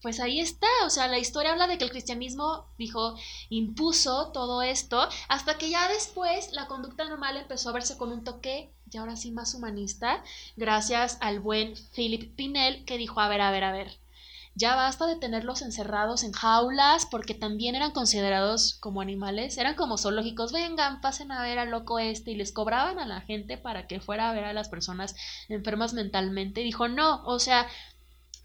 pues ahí está, o sea, la historia habla de que el cristianismo dijo, impuso todo esto, hasta que ya después la conducta normal empezó a verse con un toque, y ahora sí más humanista, gracias al buen Philip Pinel, que dijo, a ver, a ver, a ver, ya basta de tenerlos encerrados en jaulas, porque también eran considerados como animales, eran como zoológicos, vengan, pasen a ver al loco este, y les cobraban a la gente para que fuera a ver a las personas enfermas mentalmente, dijo, no, o sea,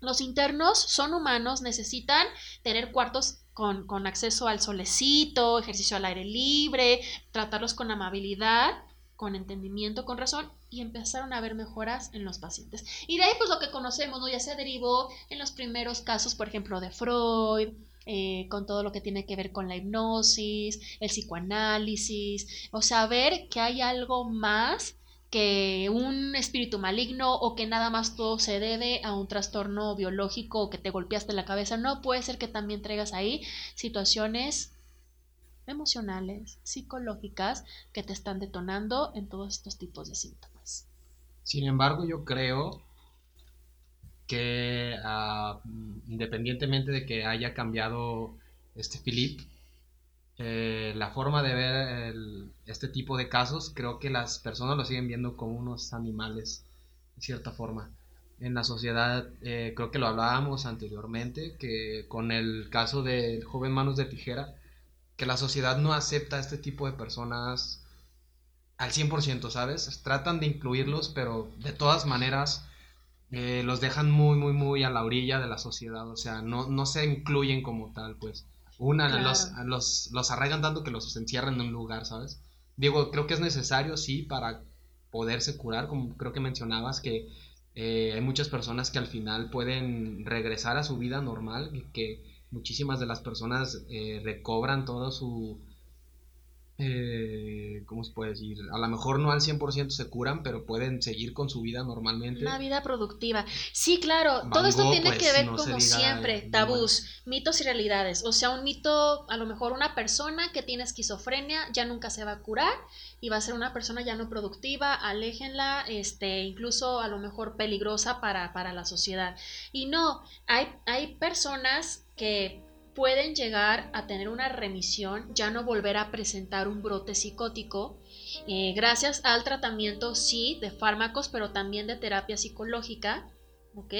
los internos son humanos, necesitan tener cuartos con, con, acceso al solecito, ejercicio al aire libre, tratarlos con amabilidad, con entendimiento, con razón, y empezaron a ver mejoras en los pacientes. Y de ahí, pues lo que conocemos, ¿no? Ya se derivó en los primeros casos, por ejemplo, de Freud, eh, con todo lo que tiene que ver con la hipnosis, el psicoanálisis, o sea, ver que hay algo más que un espíritu maligno o que nada más todo se debe a un trastorno biológico o que te golpeaste la cabeza. No puede ser que también traigas ahí situaciones emocionales, psicológicas que te están detonando en todos estos tipos de síntomas. Sin embargo, yo creo que ah, independientemente de que haya cambiado este Philip, eh, la forma de ver este tipo de casos, creo que las personas lo siguen viendo como unos animales, de cierta forma. En la sociedad, eh, creo que lo hablábamos anteriormente, que con el caso del joven Manos de Tijera, que la sociedad no acepta a este tipo de personas al 100%, ¿sabes? Tratan de incluirlos, pero de todas maneras eh, los dejan muy, muy, muy a la orilla de la sociedad, o sea, no, no se incluyen como tal, pues. Una, los, los, los arraigan tanto que los encierran en un lugar, ¿sabes? Digo, creo que es necesario, sí, para poderse curar, como creo que mencionabas, que eh, hay muchas personas que al final pueden regresar a su vida normal, y que muchísimas de las personas eh, recobran todo su, eh, ¿cómo se puede decir? A lo mejor no al 100% se curan, pero pueden seguir con su vida normalmente. Una vida productiva. Sí, claro, todo esto tiene pues, que ver como siempre, tabús, mitos y realidades. O sea, un mito, a lo mejor una persona que tiene esquizofrenia ya nunca se va a curar y va a ser una persona ya no productiva, aléjenla, este, incluso a lo mejor peligrosa para, para la sociedad. Y no, hay, hay personas que pueden llegar a tener una remisión, ya no volver a presentar un brote psicótico, eh, gracias al tratamiento, sí, de fármacos, pero también de terapia psicológica, ¿ok?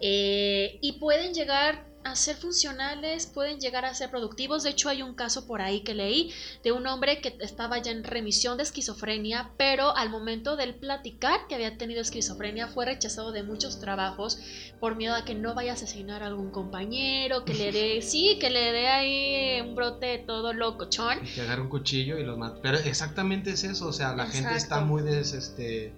Eh, y pueden llegar a ser funcionales, pueden llegar a ser productivos. De hecho, hay un caso por ahí que leí de un hombre que estaba ya en remisión de esquizofrenia, pero al momento del platicar que había tenido esquizofrenia fue rechazado de muchos trabajos por miedo a que no vaya a asesinar a algún compañero, que le dé, [LAUGHS] sí, que le dé ahí un brote todo locochón. Que agarre un cuchillo y los mate. Pero exactamente es eso, o sea, la gente está muy des, este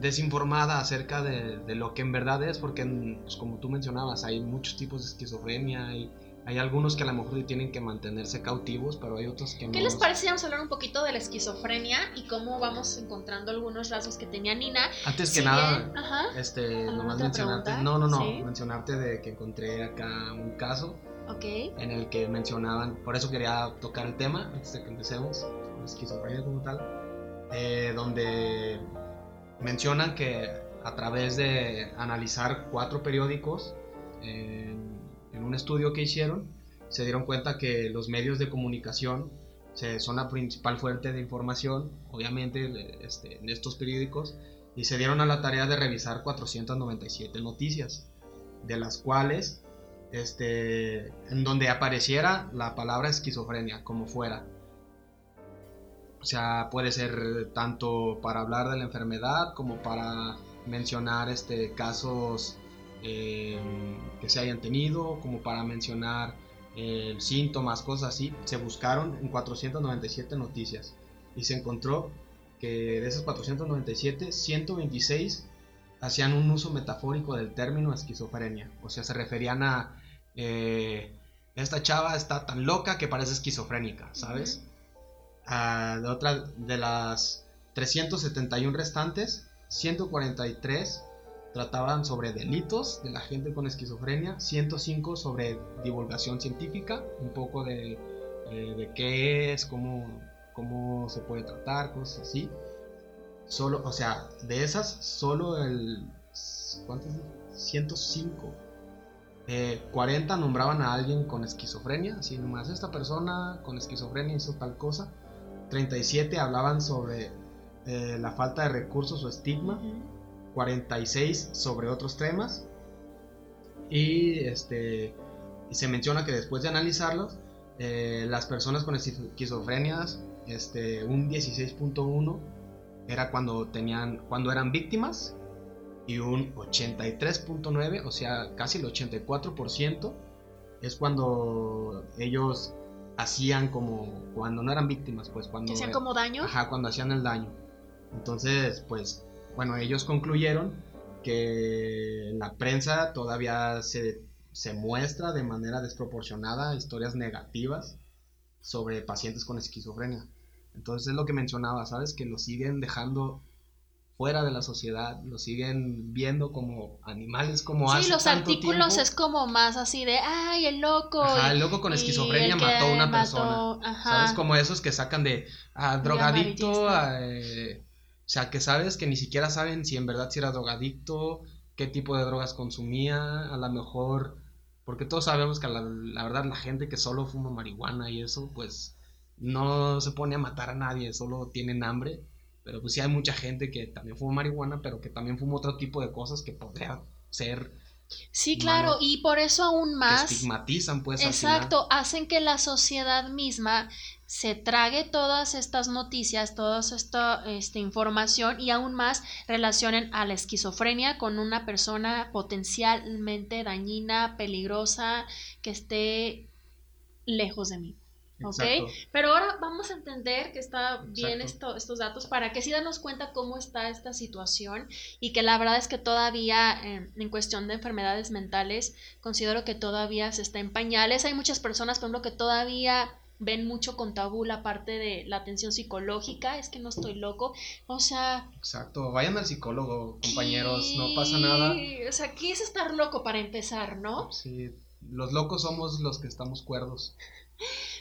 desinformada acerca de, lo que en verdad es, porque pues, como tú mencionabas, hay muchos tipos de esquizofrenia, hay, hay algunos que a lo mejor tienen que mantenerse cautivos, pero hay otros que no. ¿Qué les parece? Vamos a hablar un poquito de la esquizofrenia y cómo vamos encontrando algunos rasgos que tenía Nina. Antes que nada, este, nomás mencionarte, no, no, no, mencionarte de que encontré acá un caso okay. en el que mencionaban, por eso quería tocar el tema antes de que empecemos, la esquizofrenia como tal, eh, donde mencionan que a través de analizar cuatro periódicos en, un estudio que hicieron, se dieron cuenta que los medios de comunicación son la principal fuente de información, obviamente, este, en estos periódicos, y se dieron a la tarea de revisar 497 noticias, de las cuales, este, en donde apareciera la palabra esquizofrenia, como fuera, o sea, puede ser tanto para hablar de la enfermedad como para mencionar este, casos eh, que se hayan tenido, como para mencionar eh, síntomas, cosas así. Se buscaron en 497 noticias y se encontró que de esas 497, 126 hacían un uso metafórico del término esquizofrenia. O sea, se referían a eh, esta chava está tan loca que parece esquizofrénica, ¿sabes? De, otra, de las 371 restantes, 143 trataban sobre delitos de la gente con esquizofrenia, 105 sobre divulgación científica, un poco de, eh, de qué es, cómo, cómo se puede tratar, cosas así. Solo, o sea, de esas, solo el... ¿Cuántas? 105. 40 nombraban a alguien con esquizofrenia, así nomás, esta persona con esquizofrenia hizo tal cosa. 37 hablaban sobre eh, la falta de recursos o estigma, 46 sobre otros temas. Y este se menciona que después de analizarlos eh, las personas con esquizofrenias este un 16.1 era cuando tenían cuando eran víctimas y un 83.9 o sea casi el 84% es cuando ellos hacían como cuando no eran víctimas, pues cuando... ¿Hacían como daño? Ajá, cuando hacían el daño. Entonces, pues, bueno, ellos concluyeron que la prensa todavía se se muestra de manera desproporcionada historias negativas sobre pacientes con esquizofrenia. Entonces es lo que mencionaba, ¿sabes? Que lo siguen dejando fuera de la sociedad, lo siguen viendo como animales, como Sí, los artículos es como más así de, ay, el loco. Ajá, el loco con esquizofrenia mató a una persona. ¿Sabes? Como esos que sacan de ah, drogadicto, eh, o sea, que sabes que ni siquiera saben si en verdad si era drogadicto, qué tipo de drogas consumía, a lo mejor, porque todos sabemos que la, la verdad la gente que solo fuma marihuana y eso, pues no se pone a matar a nadie, solo tienen hambre pero pues sí hay mucha gente que también fuma marihuana, pero que también fuma otro tipo de cosas que podría ser. Sí, claro, y por eso aún más. Que estigmatizan, pues. Exacto, hacen que la sociedad misma se trague todas estas noticias, toda esta, esta información y aún más relacionen a la esquizofrenia con una persona potencialmente dañina, peligrosa, que esté lejos de mí. ¿Ok? Pero ahora vamos a entender que está bien esto, estos datos para que sí darnos cuenta cómo está esta situación y que la verdad es que todavía em, en cuestión de enfermedades mentales considero que todavía se está en pañales. Hay muchas personas, por ejemplo, que todavía ven mucho con tabú la parte de la atención psicológica, es que no estoy loco, o sea... Exacto, vayan al psicólogo, compañeros, no pasa nada. O sea, ¿qué es estar loco para empezar, no? Sí, los locos somos los que estamos cuerdos.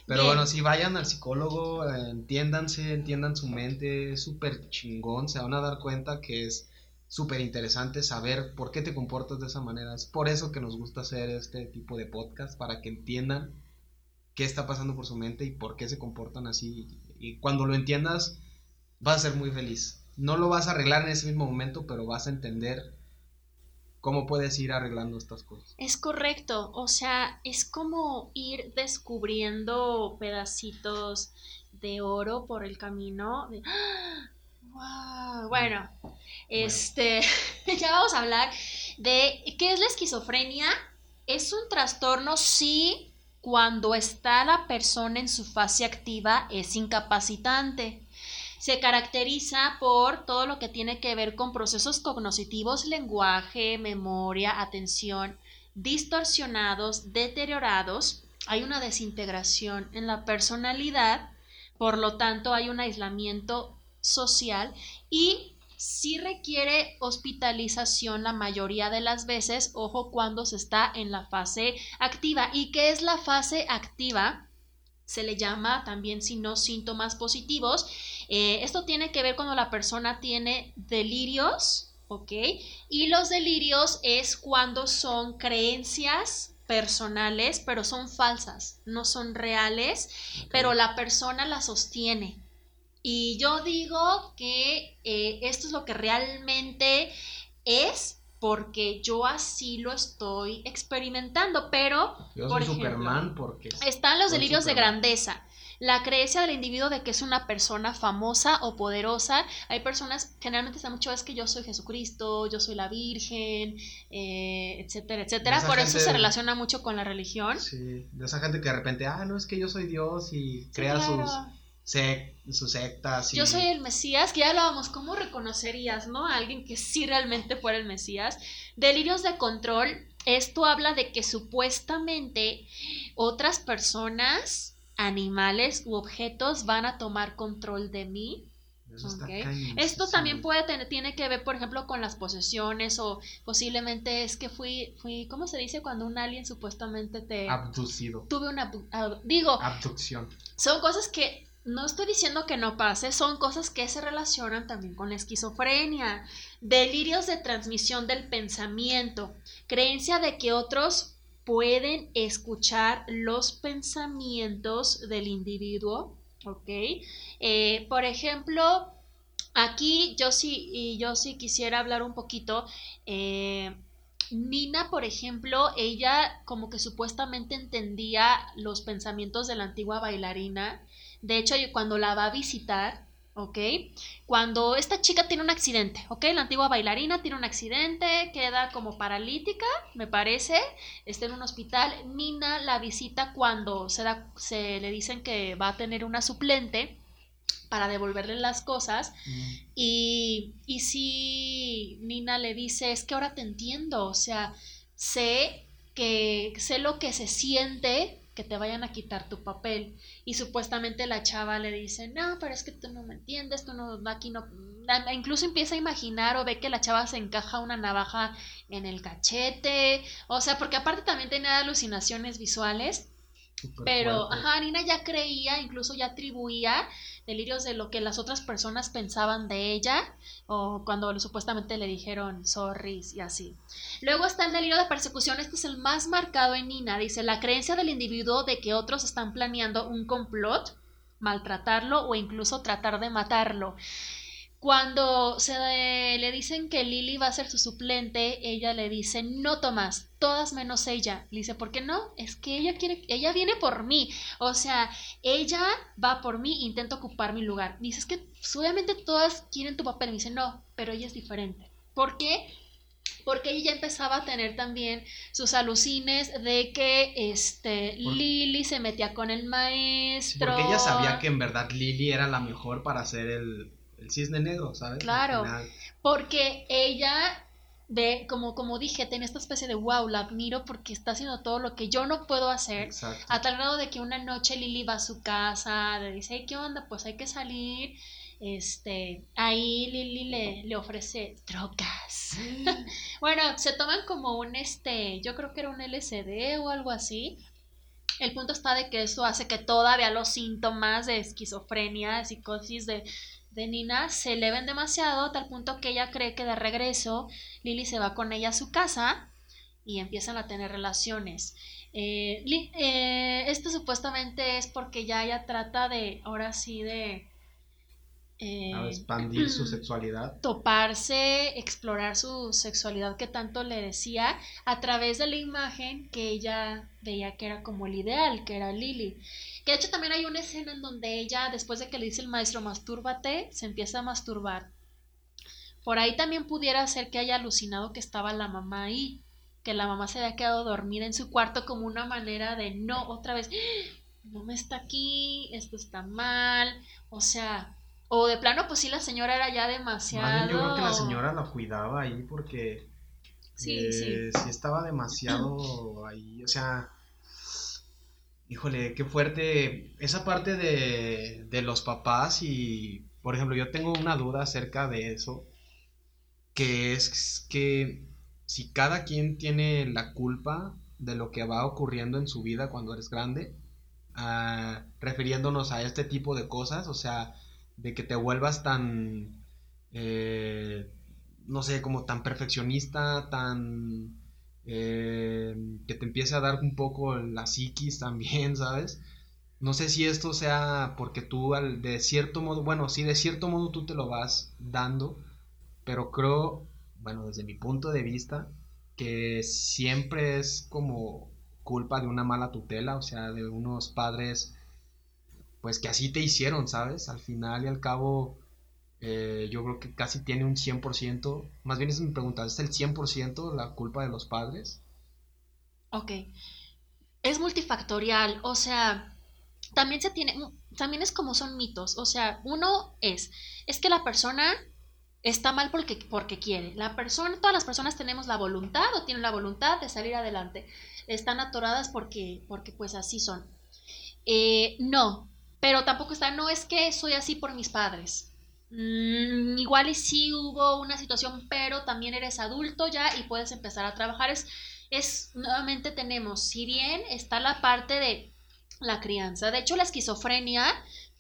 Pero bueno, si vayan al psicólogo, entiéndanse, entiendan su mente, es súper chingón, se van a dar cuenta que es súper interesante saber por qué te comportas de esa manera. Es por eso que nos gusta hacer este tipo de podcast, para que entiendan qué está pasando por su mente y por qué se comportan así. Y cuando lo entiendas, vas a ser muy feliz. No lo vas a arreglar en ese mismo momento, pero vas a entender cómo puedes ir arreglando estas cosas. Es correcto, o sea, es como ir descubriendo pedacitos de oro por el camino. ¡Wow! Bueno, este, [LAUGHS] ya vamos a hablar de qué es la esquizofrenia. Es un trastorno, sí, cuando está la persona en su fase activa, es incapacitante se caracteriza por todo lo que tiene que ver con procesos cognitivos, lenguaje, memoria, atención, distorsionados, deteriorados. Hay una desintegración en la personalidad, por lo tanto hay un aislamiento social y si requiere hospitalización la mayoría de las veces, ojo cuando se está en la fase activa. ¿Y qué es la fase activa? Se le llama también si no síntomas positivos eh, esto tiene que ver cuando la persona tiene delirios, ¿ok? Y los delirios es cuando son creencias personales, pero son falsas, no son reales, pero la persona las sostiene. Y yo digo que eh, esto es lo que realmente es porque yo así lo estoy experimentando, pero yo soy Superman porque están los delirios de grandeza la creencia del individuo de que es una persona famosa o poderosa. Hay personas, generalmente está mucho es que yo soy Jesucristo, yo soy la Virgen, eh, etcétera, etcétera. Por eso se relaciona mucho con la religión. Sí, de esa gente que de repente, ah, no, es que yo soy Dios y crea sus sus sectas. Yo soy el Mesías, que ya hablábamos, ¿cómo reconocerías, no? A alguien que sí realmente fuera el Mesías. Delirios de control, esto habla de que supuestamente otras personas animales u objetos van a tomar control de mí. Esto también puede tener, tiene que ver, por ejemplo, con las posesiones o posiblemente es que fui, fui, ¿cómo se dice cuando un alien supuestamente te... Abducido. Tuve una, digo... Abducción. Son cosas que no estoy diciendo que no pase, son cosas que se relacionan también con la esquizofrenia, delirios de transmisión del pensamiento, creencia de que otros pueden escuchar los pensamientos del individuo, ¿ok? Eh, por ejemplo, aquí yo sí, y yo sí quisiera hablar un poquito. Eh, Nina, por ejemplo, ella como que supuestamente entendía los pensamientos de la antigua bailarina. De hecho, cuando la va a visitar, ¿ok? Cuando esta chica tiene un accidente, ¿ok? La antigua bailarina tiene un accidente, queda como paralítica, me parece, está en un hospital. Nina la visita cuando se, da, se le dicen que va a tener una suplente para devolverle las cosas. Mm. Y, y si Nina le dice, es que ahora te entiendo, o sea, sé que sé lo que se siente que te vayan a quitar tu papel. Y supuestamente la chava le dice, no, pero es que tú no me entiendes, tú no, aquí no... Incluso empieza a imaginar o ve que la chava se encaja una navaja en el cachete, o sea, porque aparte también tenía alucinaciones visuales. pero, ajá, Nina ya creía, incluso ya atribuía delirios de lo que las otras personas pensaban de ella o cuando supuestamente le dijeron sorry y así. Luego está el delirio de persecución, este es el más marcado en Nina, dice la creencia del individuo de que otros están planeando un complot, maltratarlo o incluso tratar de matarlo. Cuando se le dicen que Lily va a ser su suplente, ella le dice, no Tomás, todas menos ella. Le dice, ¿por qué no? Es que ella quiere, ella viene por mí. O sea, ella va por mí, intenta ocupar mi lugar. Dice, es que obviamente todas quieren tu papel. Me dice, no, pero ella es diferente. ¿Por qué? Porque ella ya empezaba a tener también sus alucines de que este Lily se metía con el maestro. Porque ella sabía que en verdad Lily era la mejor para hacer el el cisne negro, ¿sabes? Claro, porque ella ve, como, como dije, tiene esta especie de wow, la admiro porque está haciendo todo lo que yo no puedo hacer, a tal grado de que una noche Lili va a su casa, le dice, ¿qué onda? Pues hay que salir, este, ahí Lili le, le ofrece drogas. [LAUGHS] bueno, se toman como un, este, yo creo que era un LSD o algo así. El punto está de que eso hace que todavía los síntomas de esquizofrenia, de psicosis, de de Nina se le ven demasiado tal punto que ella cree que de regreso Lily se va con ella a su casa y empiezan a tener relaciones. Eh, eh, esto supuestamente es porque ya ella trata de, ahora sí, de... Eh, expandir su sexualidad. [CLEARS THROAT] Toparse, explorar su sexualidad que tanto le decía a través de la imagen que ella veía que era como el ideal, que era Lily. Que de hecho también hay una escena en donde ella, después de que le dice el maestro, mastúrbate, se empieza a masturbar. Por ahí también pudiera ser que haya alucinado que estaba la mamá ahí, que la mamá se había quedado dormida en su cuarto como una manera de no, otra vez, [GASPS] no me está aquí, esto está mal, o sea, o de plano, pues sí, la señora era ya demasiado. yo creo que la señora la cuidaba ahí porque. Sí, sí. Eh, sí estaba demasiado [CLEARS THROAT] ahí, o sea Híjole, qué fuerte. Esa parte de, de los papás y, por ejemplo, yo tengo una duda acerca de eso, que es que si cada quien tiene la culpa de lo que va ocurriendo en su vida cuando eres grande, ah, refiriéndonos a este tipo de cosas, o sea, de que te vuelvas tan, eh, no sé, como tan perfeccionista, tan eh, que te empiece a dar un poco la psiquis también, [LAUGHS] ¿sabes? No sé si esto sea porque tú de cierto modo, bueno, sí, de cierto modo tú te lo vas dando, pero creo, bueno, desde mi punto de vista, que siempre es como culpa de una mala tutela, o sea, de unos padres, pues que así te hicieron, ¿sabes? Al final y al cabo, eh, yo creo que casi tiene un 100%, más bien es mi pregunta, ¿es el 100% la culpa de los padres? Ok, es multifactorial, o sea, también se tiene, también es como son mitos, o sea, uno es, es que la persona está mal porque, porque quiere, la persona, todas las personas tenemos la voluntad o tienen la voluntad de salir adelante, están atoradas porque, porque pues así son. Eh, no, pero tampoco está, no es que soy así por mis padres, Mm, igual y sí hubo una situación, pero también eres adulto ya y puedes empezar a trabajar. Es, es, nuevamente tenemos, si bien está la parte de la crianza, de hecho la esquizofrenia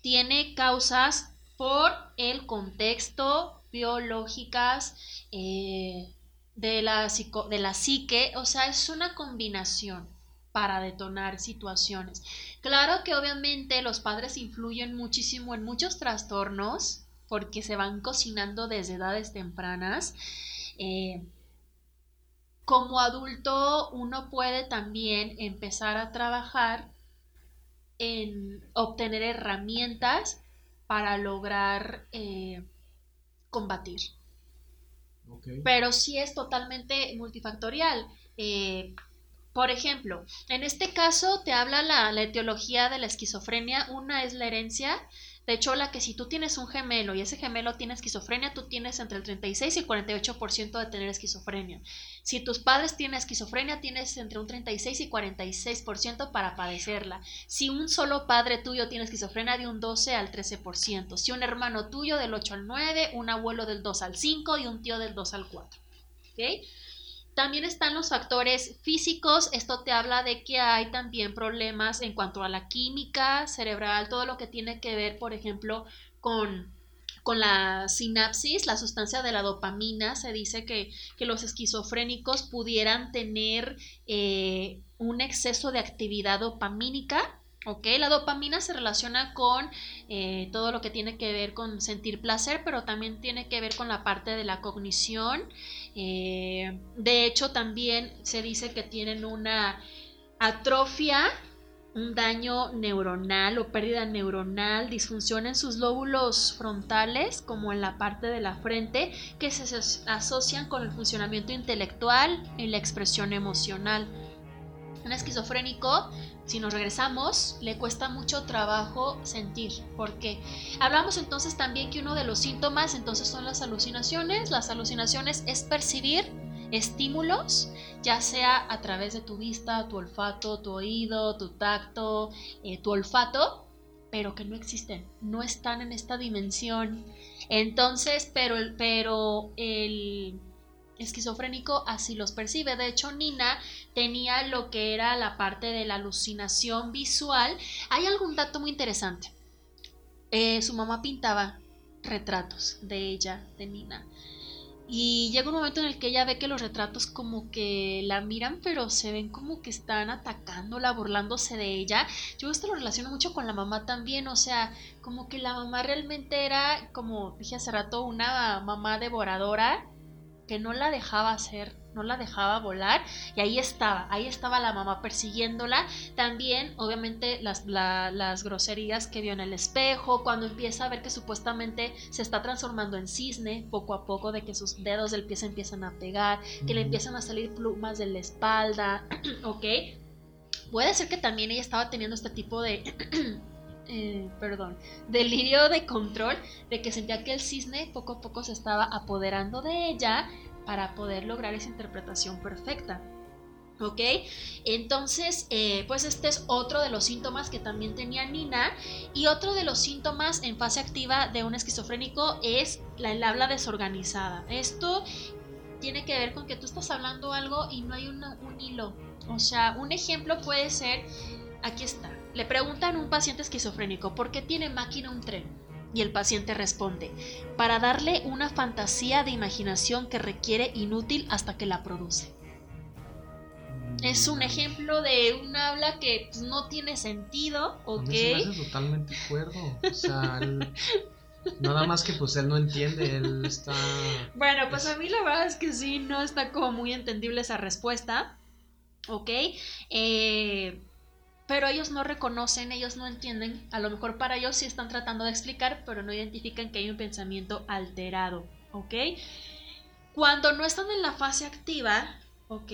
tiene causas por el contexto biológicas eh, de, la de la psique, o sea, es una combinación para detonar situaciones. Claro que obviamente los padres influyen muchísimo en muchos trastornos, porque se van cocinando desde edades tempranas. Eh, como adulto uno puede también empezar a trabajar en obtener herramientas para lograr eh, combatir. Pero sí es totalmente multifactorial. Eh, por ejemplo, en este caso te habla la, la, etiología de la esquizofrenia. Una es la herencia, De hecho, la que si tú tienes un gemelo y ese gemelo tiene esquizofrenia, tú tienes entre el 36 y el 48% de tener esquizofrenia. Si tus padres tienen esquizofrenia, tienes entre un 36 y 46% para padecerla. Si un solo padre tuyo tiene esquizofrenia, de un 12 al 13%. Si un hermano tuyo del 8 al 9, un abuelo del 2 al 5 y un tío del 2 al 4. ¿Ok? También están los factores físicos. Esto te habla de que hay también problemas en cuanto a la química cerebral, todo lo que tiene que ver, por ejemplo, con, con la sinapsis, la sustancia de la dopamina. Se dice que, los esquizofrénicos pudieran tener eh, un exceso de actividad dopamínica ¿Ok? La dopamina se relaciona con eh, todo lo que tiene que ver con sentir placer, pero también tiene que ver con la parte de la cognición. Eh, de hecho, también se dice que tienen una atrofia, un daño neuronal o pérdida neuronal, disfunción en sus lóbulos frontales, como en la parte de la frente, que se asocian con el funcionamiento intelectual y la expresión emocional. Un esquizofrénico si nos regresamos, le cuesta mucho trabajo sentir. ¿Por qué? Hablamos entonces también que uno de los síntomas entonces son las alucinaciones. Las alucinaciones es percibir estímulos, ya sea a través de tu vista, tu olfato, tu oído, tu tacto, eh, tu olfato, pero que no existen, no están en esta dimensión. Entonces, pero, pero el esquizofrénico así los percibe. De hecho, Nina tenía lo que era la parte de la alucinación visual. Hay algún dato muy interesante. Eh, su mamá pintaba retratos de ella, de Nina. Y llega un momento en el que ella ve que los retratos como que la miran, pero se ven como que están atacándola, burlándose de ella. Yo esto lo relaciono mucho con la mamá también, o sea, como que la mamá realmente era, como dije hace rato, una mamá devoradora que no la dejaba hacer, no la dejaba volar y ahí estaba, ahí estaba la mamá persiguiéndola. También, obviamente, las, las groserías que vio en el espejo, cuando empieza a ver que supuestamente se está transformando en cisne, poco a poco, de que sus dedos del pie se empiezan a pegar, que le empiezan a salir plumas de la espalda, [CLEARS THROAT] ¿ok? Puede ser que también ella estaba teniendo este tipo de [CLEARS THROAT] Eh, perdón, delirio de control, de que sentía que el cisne poco a poco se estaba apoderando de ella para poder lograr esa interpretación perfecta. ¿Ok? Entonces, eh, pues este es otro de los síntomas que también tenía Nina. Y otro de los síntomas en fase activa de un esquizofrénico es la, el habla desorganizada. Esto tiene que ver con que tú estás hablando algo y no hay un hilo. O sea, un ejemplo puede ser, aquí está, le preguntan a un paciente esquizofrénico por qué tiene máquina un tren. Y el paciente responde, para darle una fantasía de imaginación que requiere inútil hasta que la produce. Es un ejemplo de un habla que pues, no tiene sentido, ¿ok? Me totalmente acuerdo. O sea, [LAUGHS] nada más que pues él no entiende, él está... Bueno, pues a mí la verdad es que sí, no está como muy entendible esa respuesta, ¿ok? Eh pero ellos no reconocen, ellos no entienden, a lo mejor para ellos sí están tratando de explicar, pero no identifican que hay un pensamiento alterado, ¿ok? Cuando no están en la fase activa, ¿ok?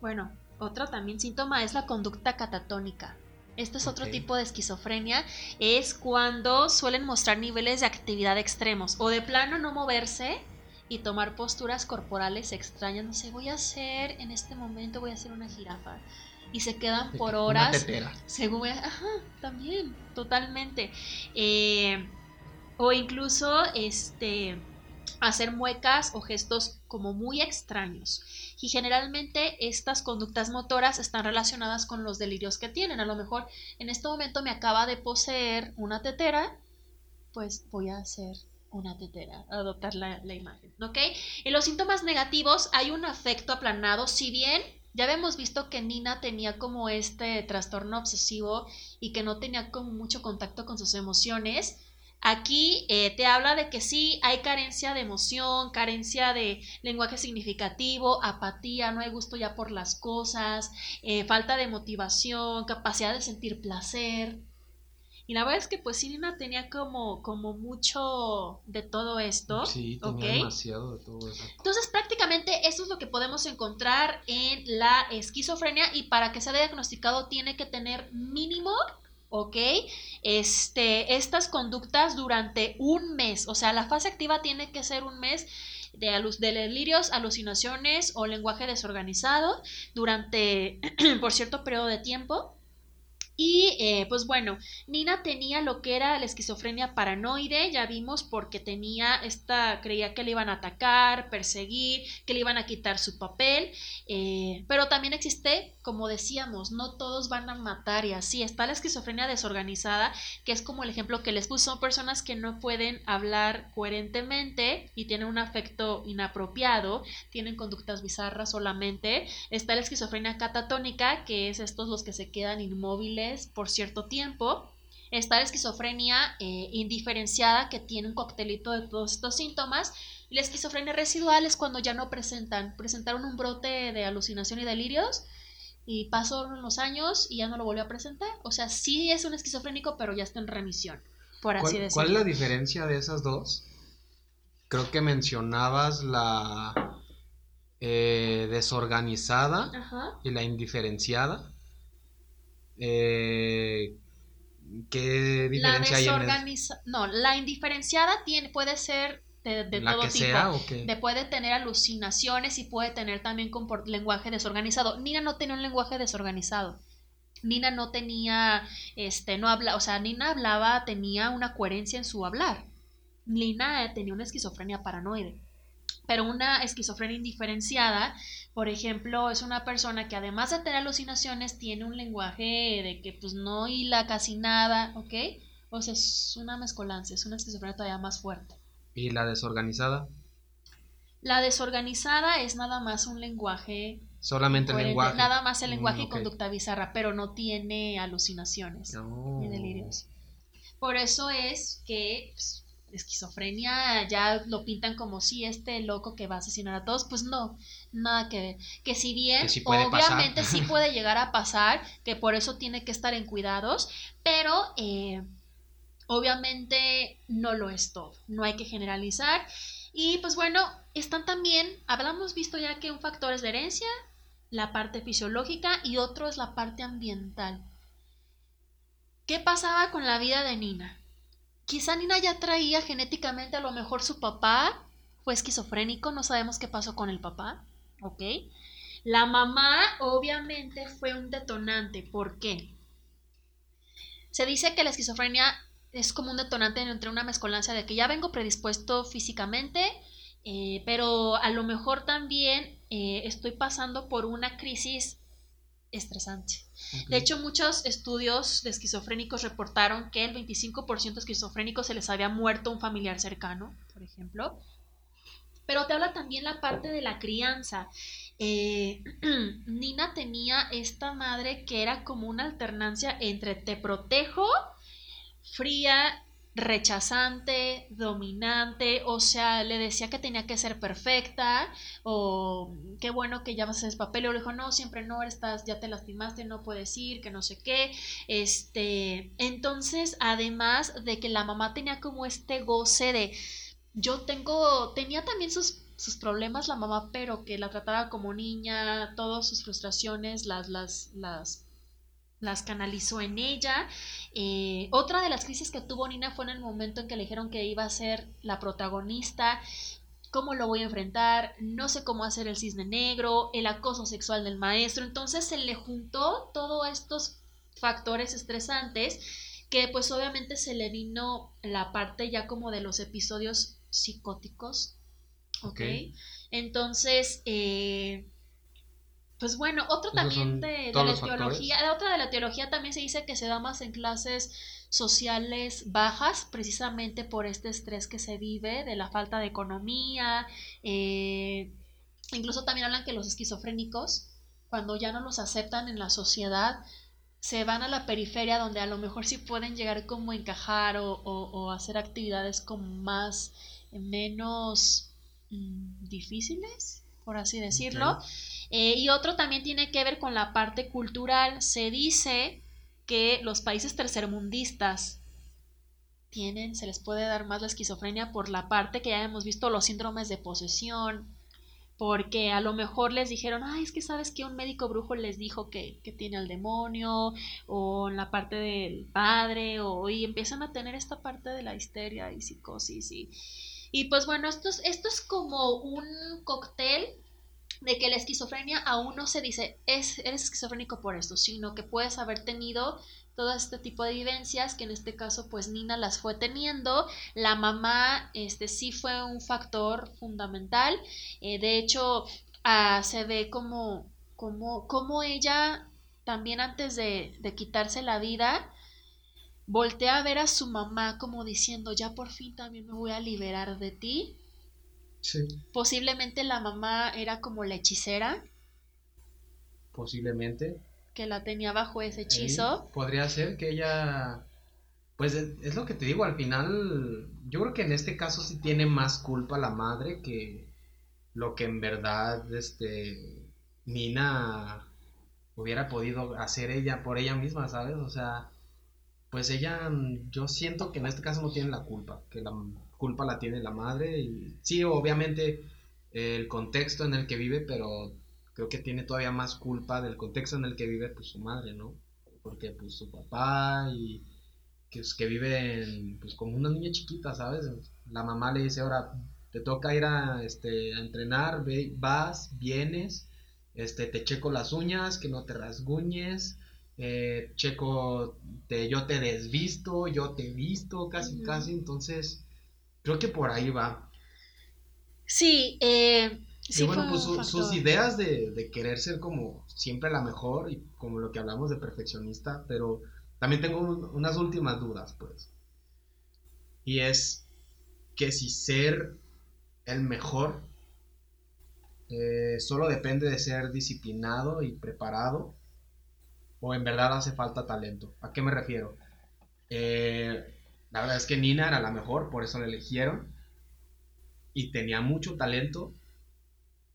Bueno, otro también síntoma es la conducta catatónica. Este es otro tipo de esquizofrenia, es cuando suelen mostrar niveles de actividad extremos o de plano no moverse y tomar posturas corporales extrañas. No sé, voy a hacer en este momento, voy a hacer una jirafa y se quedan por horas. Según, ajá, también, totalmente. Eh, o incluso este hacer muecas o gestos como muy extraños. Y generalmente estas conductas motoras están relacionadas con los delirios que tienen. A lo mejor en este momento me acaba de poseer una tetera, pues voy a hacer una tetera, adoptar la, la imagen, ¿ok? En los síntomas negativos hay un afecto aplanado, si bien ya habíamos visto que Nina tenía como este trastorno obsesivo y que no tenía como mucho contacto con sus emociones. Aquí eh, te habla de que sí hay carencia de emoción, carencia de lenguaje significativo, apatía, no hay gusto ya por las cosas, eh, falta de motivación, capacidad de sentir placer. Y la verdad es que pues Nina tenía como, como mucho de todo esto. Sí, tenía demasiado de todo eso. Entonces prácticamente esto es lo que podemos encontrar en la esquizofrenia y para que sea diagnosticado tiene que tener mínimo ¿ok? Este, estas conductas durante un mes, o sea, la fase activa tiene que ser un mes de, de delirios, alucinaciones o lenguaje desorganizado durante, [CLEARS THROAT] por cierto periodo de tiempo. Y eh, pues bueno, Nina tenía lo que era la esquizofrenia paranoide, ya vimos porque tenía esta, creía que le iban a atacar, perseguir, que le iban a quitar su papel, eh, pero también existe, como decíamos, no todos van a matar y así, está la esquizofrenia desorganizada, que es como el ejemplo que les puso, son personas que no pueden hablar coherentemente y tienen un afecto inapropiado, tienen conductas bizarras solamente, está la esquizofrenia catatónica, que es estos los que se quedan inmóviles, por cierto tiempo. Está la esquizofrenia eh, indiferenciada que tiene un coctelito de todos estos síntomas. Y la esquizofrenia residual es cuando ya no presentan. Presentaron un brote de alucinación y delirios y pasaron los años y ya no lo volvió a presentar. O sea, sí es un esquizofrénico, pero ya está en remisión, por así decirlo. ¿Cuál es la diferencia de esas dos? Creo que mencionabas la eh, desorganizada y la indiferenciada. Eh, ¿Qué diferencia hay en No, la indiferenciada tiene, puede ser de, todo tipo. Sea, De puede tener alucinaciones y puede tener también lenguaje desorganizado. Nina no tenía un lenguaje desorganizado. Nina no tenía, este, no habla, o sea, Nina hablaba, tenía una coherencia en su hablar. Nina tenía una esquizofrenia paranoide. Pero una esquizofrenia indiferenciada, por ejemplo, es una persona que además de tener alucinaciones tiene un lenguaje de que pues no hila casi nada, ¿ok? O sea, es una mezcolanza, es una esquizofrenia todavía más fuerte. ¿Y la desorganizada? La desorganizada es nada más un lenguaje. Solamente el lenguaje. Nada más el lenguaje y mm, conducta bizarra, pero no tiene alucinaciones ni delirios. Por eso es que pues, esquizofrenia ya lo pintan como si este loco que va a asesinar a todos, pues no, nada que ver. Que si bien obviamente sí [LAUGHS] puede llegar a pasar, que por eso tiene que estar en cuidados, pero eh, obviamente no lo es todo, no hay que generalizar. Y pues bueno, están también, hablamos visto ya que un factor es la herencia, la parte fisiológica y otro es la parte ambiental. ¿Qué pasaba con la vida de Nina? Quizá Nina ya traía genéticamente a lo mejor su papá fue esquizofrénico, no sabemos qué pasó con el papá, ¿ok? La mamá obviamente fue un detonante, ¿por qué? Se dice que la esquizofrenia es como un detonante entre una mezcolancia de que ya vengo predispuesto físicamente, eh, pero a lo mejor también eh, estoy pasando por una crisis estresante. De hecho, muchos estudios de esquizofrénicos reportaron que el 25% de esquizofrénicos se les había muerto un familiar cercano, por ejemplo. Pero te habla también la parte de la crianza. Eh, [CLEARS THROAT] Nina tenía esta madre que era como una alternancia entre te protejo, fría rechazante, dominante, o sea, le decía que tenía que ser perfecta, o qué bueno que ya vas a papel, o le dijo, no, siempre no, estás, ya te lastimaste, no puedes ir, que no sé qué, este, entonces, además de que la mamá tenía como este goce de, yo tengo, tenía también sus sus problemas la mamá, pero que la trataba como niña, todas sus frustraciones las, las, las las canalizó en ella. Eh, otra de las crisis que tuvo Nina fue en el momento en que le dijeron que iba a ser la protagonista. ¿Cómo lo voy a enfrentar? No sé cómo hacer el cisne negro, el acoso sexual del maestro. Entonces se le juntó todos estos factores estresantes que pues obviamente se le vino la parte ya como de los episodios psicóticos. ¿Ok? Entonces, eh, pues bueno, otro también de, la teología, otra de la teología también se dice que se da más en clases sociales bajas, precisamente por este estrés que se vive, de la falta de economía, eh, incluso también hablan que los esquizofrénicos, cuando ya no los aceptan en la sociedad, se van a la periferia donde a lo mejor sí pueden llegar como a encajar o, hacer actividades como más, menos mm, difíciles, por así decirlo. Eh, y otro también tiene que ver con la parte cultural. Se dice que los países tercermundistas tienen, se les puede dar más la esquizofrenia por la parte que ya hemos visto, los síndromes de posesión, porque a lo mejor les dijeron, ay, es que sabes que un médico brujo les dijo que, que tiene al demonio, o en la parte del padre, o y empiezan a tener esta parte de la histeria y psicosis. Y, y pues bueno, esto es, esto es como un cóctel de que la esquizofrenia aún no se dice es, eres esquizofrénico por esto, sino que puedes haber tenido todo este tipo de vivencias que en este caso pues Nina las fue teniendo. La mamá este sí fue un factor fundamental. Eh, de hecho ah, se ve como como como ella también antes de, de quitarse la vida voltea a ver a su mamá como diciendo ya por fin también me voy a liberar de ti Sí. posiblemente la mamá era como la hechicera Posiblemente. que la tenía bajo ese hechizo Podría ser que ella. Pues es, es lo que te digo, al final. Yo creo que en este caso sí tiene más culpa la madre que lo que en verdad este Nina hubiera podido hacer ella por ella misma, ¿sabes? O sea, pues ella, mm, yo siento que en este caso no tiene la culpa, que la culpa la tiene la madre y sí, obviamente eh, el contexto en el que vive, pero creo que tiene todavía más culpa del contexto en el que vive pues su madre, ¿no? Porque pues su papá y que, que vive pues como una niña chiquita, ¿sabes? La mamá le dice, ahora te toca ir a, este, a entrenar, ve- vas, vienes, este, te checo las uñas, que no te rasguñes, eh, checo, te, yo te desvisto, yo te visto, casi, casi, entonces creo que por ahí va. sí eh, sí y bueno, pues su- sus ideas de, de querer ser como siempre la mejor y como lo que hablamos de perfeccionista, pero también tengo un- unas últimas dudas, pues. Y es que si ser el mejor eh, solo depende de ser disciplinado y preparado o en verdad hace falta talento. ¿A qué me refiero? Eh, la verdad es que Nina era la mejor, por eso la eligieron y tenía mucho talento,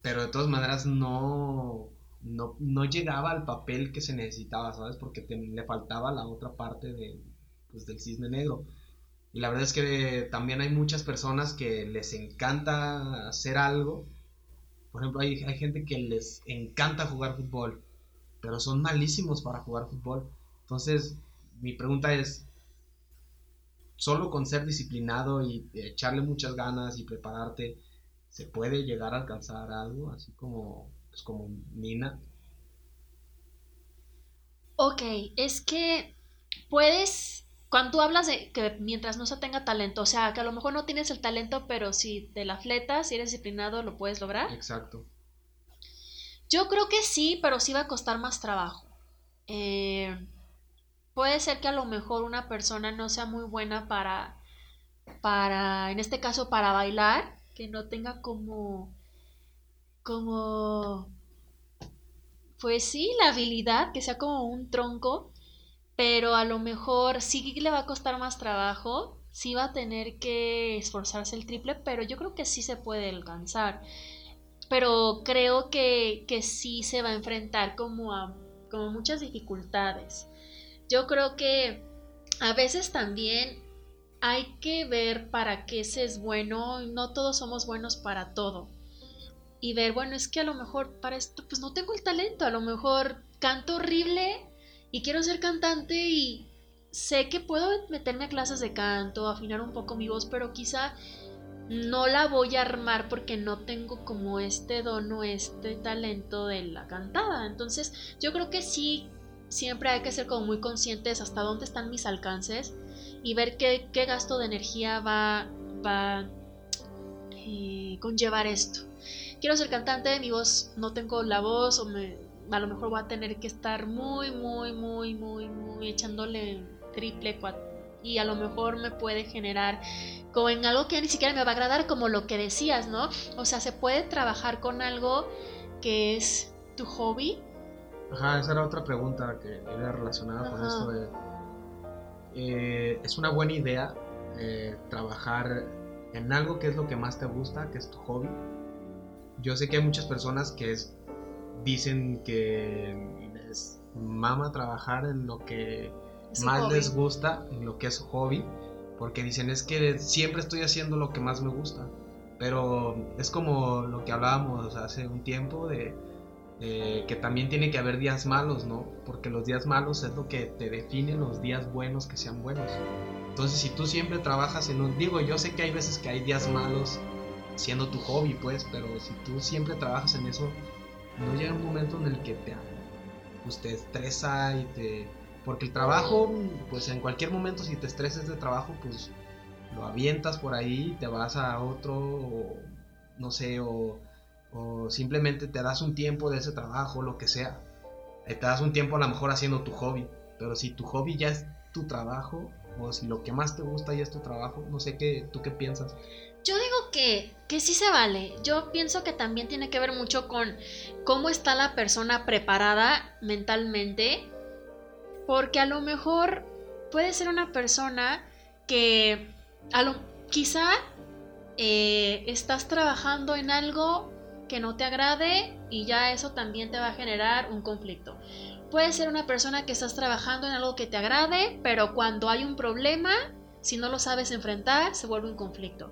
pero de todas maneras no, no, no llegaba al papel que se necesitaba, ¿sabes? Porque le faltaba la otra parte de, pues, del cisne negro. Y la verdad es que también hay muchas personas que les encanta hacer algo. Por ejemplo, hay, hay gente que les encanta jugar fútbol, pero son malísimos para jugar fútbol. Entonces, mi pregunta es, solo con ser disciplinado y echarle muchas ganas y prepararte, se puede llegar a alcanzar algo, así como, pues, como Nina. Ok, es que puedes, cuando tú hablas de que mientras no se tenga talento, o sea, que a lo mejor no tienes el talento, pero si te la fletas, si eres disciplinado, lo puedes lograr. Exacto. Yo creo que sí, pero sí va a costar más trabajo. Eh, puede ser que a lo mejor una persona no sea muy buena para, para, en este caso, para bailar, que no tenga como, como, pues sí, la habilidad, que sea como un tronco, pero a lo mejor sí le va a costar más trabajo, sí va a tener que esforzarse el triple, pero yo creo que sí se puede alcanzar pero creo que, que sí se va a enfrentar como a como muchas dificultades. Yo creo que a veces también hay que ver para qué se es bueno, no todos somos buenos para todo. Y ver, bueno, es que a lo mejor para esto pues no tengo el talento, a lo mejor canto horrible y quiero ser cantante y sé que puedo meterme a clases de canto, afinar un poco mi voz, pero quizá no la voy a armar porque no tengo como este don o este talento de la cantada. Entonces, yo creo que sí, siempre hay que ser como muy conscientes hasta dónde están mis alcances y ver qué, qué gasto de energía va, va eh, conllevar esto. Quiero ser cantante, mi voz, no tengo la voz o me, a lo mejor voy a tener que estar muy, muy, muy, muy, muy echándole triple, cuatro y a lo mejor me puede generar como en algo que ni siquiera me va a agradar, como lo que decías, ¿no? O sea, se puede trabajar con algo que es tu hobby. Ajá, esa era otra pregunta que era relacionada con esto de... eh, es una buena idea eh, trabajar en algo que es lo que más te gusta, que es tu hobby. Yo sé que hay muchas personas que es- dicen que les mama trabajar en lo que más hobby. les gusta, en lo que es su hobby, porque dicen es que siempre estoy haciendo lo que más me gusta. Pero es como lo que hablábamos hace un tiempo de, de que también tiene que haber días malos, ¿no? Porque los días malos es lo que te define los días buenos que sean buenos. Entonces, si tú siempre trabajas en un... Digo, yo sé que hay veces que hay días malos siendo tu hobby, pues, pero si tú siempre trabajas en eso, no llega un momento en el que te, pues, te estresa y te... Porque el trabajo, pues en cualquier momento si te estresas de trabajo, pues lo avientas por ahí, te vas a otro, o no sé, o, o simplemente te das un tiempo de ese trabajo, lo que sea. Eh, te das un tiempo a lo mejor haciendo tu hobby, pero si tu hobby ya es tu trabajo, o si lo que más te gusta ya es tu trabajo, no sé qué, tú qué piensas. Yo digo que, que sí se vale. Yo pienso que también tiene que ver mucho con cómo está la persona preparada mentalmente. Porque a lo mejor puede ser una persona que a lo, quizá eh, estás trabajando en algo que no te agrade y ya eso también te va a generar un conflicto. Puede ser una persona que estás trabajando en algo que te agrade, pero cuando hay un problema si no lo sabes enfrentar, se vuelve un conflicto.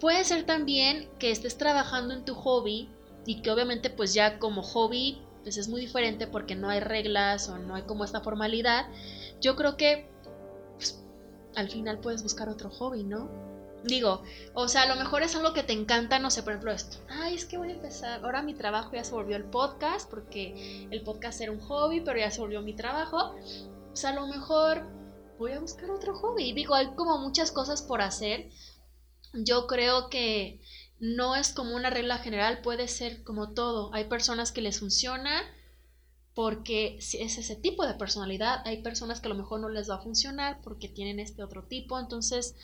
Puede ser también que estés trabajando en tu hobby y que obviamente pues ya como hobby pues es muy diferente porque no hay reglas o no hay como esta formalidad. Yo creo que pues, al final puedes buscar otro hobby, ¿no? Digo, o sea, a lo mejor es algo que te encanta, no sé, por ejemplo esto. Ay, es que voy a empezar. Ahora mi trabajo ya se volvió el podcast, porque el podcast era un hobby, pero ya se volvió mi trabajo. Sea, a lo mejor voy a buscar otro hobby. Digo, hay como muchas cosas por hacer. Yo creo que no es como una regla general, puede ser como todo. Hay personas que les funciona porque es ese tipo de personalidad. Hay personas que a lo mejor no les va a funcionar porque tienen este otro tipo. Entonces,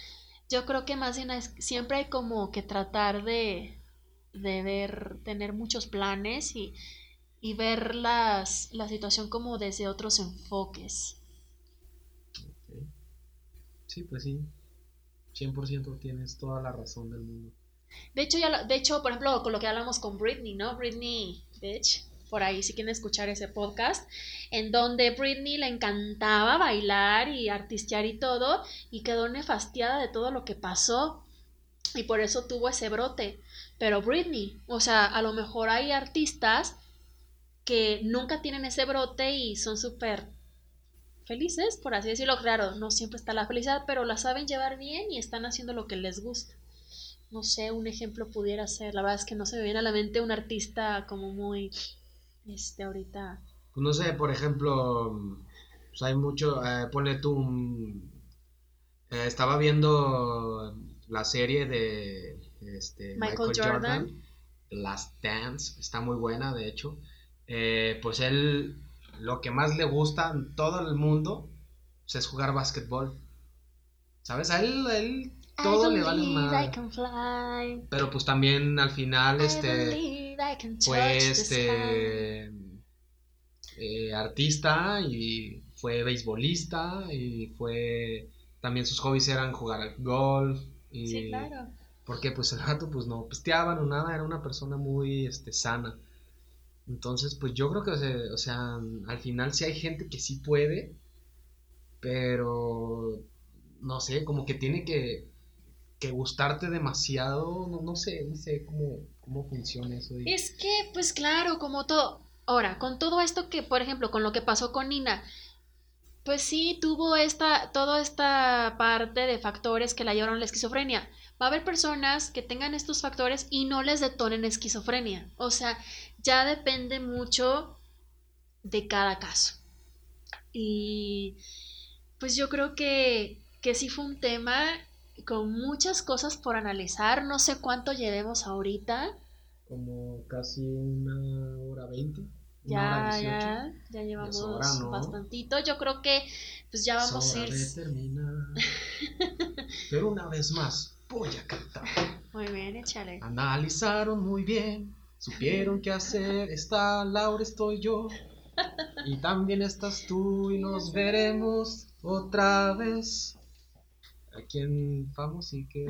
yo creo que más bien siempre hay como que tratar de, de ver, tener muchos planes y, y ver las, la situación como desde otros enfoques. Sí, pues sí. 100% tienes toda la razón del mundo. De hecho, ya de hecho, por ejemplo, con lo que hablamos con Britney, ¿no? Britney Bitch, por ahí si quieren escuchar ese podcast, en donde Britney le encantaba bailar y artistear y todo, y quedó nefastiada de todo lo que pasó, y por eso tuvo ese brote. Pero Britney, o sea, a lo mejor hay artistas que nunca tienen ese brote y son súper felices, por así decirlo. Claro, no siempre está la felicidad, pero la saben llevar bien y están haciendo lo que les gusta. No sé, un ejemplo pudiera ser, la verdad es que no se me viene a la mente un artista como muy, este, ahorita. Pues no sé, por ejemplo, pues hay mucho, eh, ponle tú un... Eh, estaba viendo la serie de este, Michael, Jordan, Last Dance, está muy buena, de hecho. Eh, pues él lo que más le gusta en todo el mundo pues, es jugar básquetbol. ¿Sabes? A él, él todo le vale mal. Pero pues también al final este fue este eh, artista y fue beisbolista y fue también sus hobbies eran jugar al golf y sí, claro. porque pues el rato pues no pisteaba o nada, era una persona muy este sana. Entonces, pues yo creo que, o sea, al final sí hay gente que sí puede, pero no sé, como que tiene que, que gustarte demasiado, no, no sé, no sé cómo, cómo funciona eso. Es que, pues claro, como todo, ahora, con todo esto que, por ejemplo, con lo que pasó con Nina, pues sí tuvo esta, toda esta parte de factores que la llevaron a la esquizofrenia. Va a haber personas que tengan estos factores y no les detonen esquizofrenia. O sea, ya depende mucho de cada caso. Y pues yo creo que, que sí fue un tema con muchas cosas por analizar. No sé cuánto llevemos ahorita. Como casi una hora veinte. Ya, ya, ya llevamos bastantito. Yo creo que pues ya vamos a ir. [LAUGHS] Pero una vez más, voy a cantar. Muy bien, échale. Analizaron muy bien supieron qué hacer. Está Laura, estoy yo. [LAUGHS] Y también estás tú y nos veremos otra vez. Aquí en Famos y que...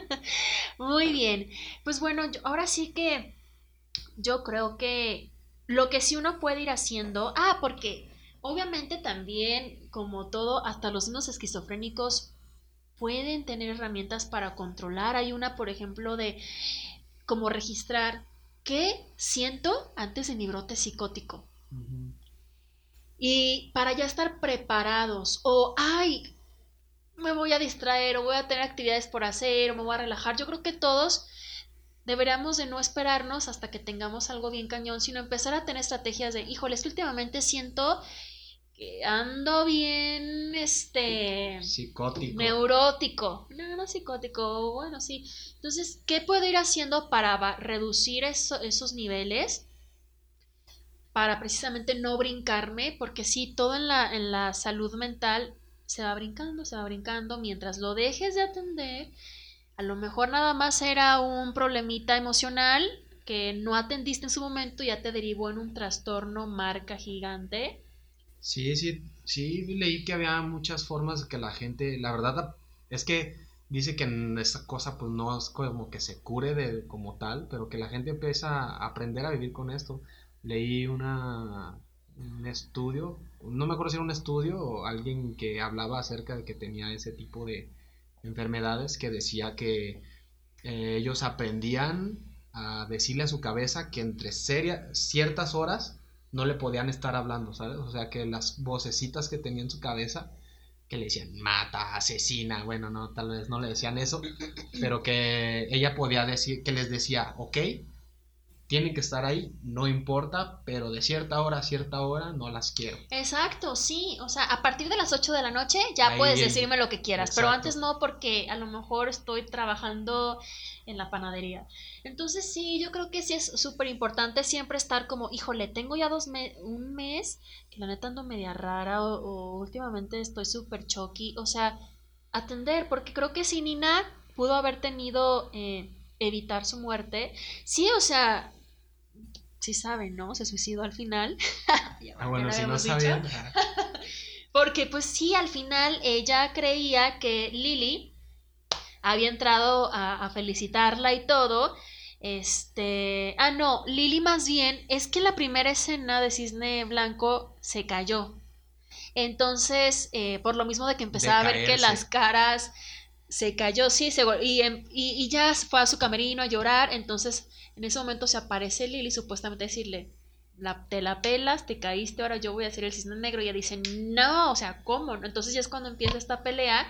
[LAUGHS] Muy bien. Pues bueno, ahora sí que yo creo que lo que sí uno puede ir haciendo... Ah, porque obviamente también, como todo, hasta los niños esquizofrénicos pueden tener herramientas para controlar. Hay una, por ejemplo, de como registrar qué siento antes de mi brote psicótico. Y para ya estar preparados, o ay, me voy a distraer, o voy a tener actividades por hacer, o me voy a relajar. Yo creo que todos deberíamos de no esperarnos hasta que tengamos algo bien cañón, sino empezar a tener estrategias de, híjole, es que últimamente siento que ando bien, este... Psicótico. Neurótico. No, no psicótico, bueno, sí. Entonces, ¿qué puedo ir haciendo para reducir esos niveles? Para precisamente no brincarme, porque sí, todo en la, en la salud mental se va brincando, se va brincando, mientras lo dejes de atender, a lo mejor nada más era un problemita emocional que no atendiste en su momento y ya te derivó en un trastorno marca gigante Sí, sí, sí, leí que había muchas formas que la gente, la verdad es que dice que esa cosa pues no es como que se cure de como tal, pero que la gente empieza a aprender a vivir con esto. Leí una, un estudio, no me acuerdo si era un estudio o alguien que hablaba acerca de que tenía ese tipo de enfermedades que decía que eh, ellos aprendían a decirle a su cabeza que entre ciertas horas no le podían estar hablando, ¿sabes? O sea, que las vocecitas que tenía en su cabeza, que le decían mata, asesina, bueno, no, tal vez no le decían eso, pero que ella podía decir, que les decía, ok, tienen que estar ahí, no importa, pero de cierta hora a cierta hora no las quiero. Exacto, sí, o sea, a partir de las 8 de la noche ya puedes decirme lo que quieras, pero antes no porque a lo mejor estoy trabajando en la panadería. Entonces sí, yo creo que sí es súper importante siempre estar como, híjole, tengo ya dos un mes, que la neta ando media rara o, últimamente estoy súper choqui, o sea, atender, porque creo que si Nina pudo haber tenido... Eh, evitar su muerte. Sí, o sea, sí saben, ¿no? Se suicidó al final. [LAUGHS] ah, bueno, si no sabían. [LAUGHS] Porque pues sí, al final ella creía que Lily había entrado a, felicitarla y todo. Este, ah, no, Lily más bien es que la primera escena de Cisne Blanco se cayó. Entonces, eh, por lo mismo de que empezaba a ver que las caras se cayó, sí, se, y, y, y, ya fue a su camerino a llorar. Entonces, en ese momento se aparece Lily supuestamente decirle, la, te la pelas, te caíste, ahora yo voy a hacer el cisne negro. Y ella dice, no, o sea, ¿cómo? Entonces ya es cuando empieza esta pelea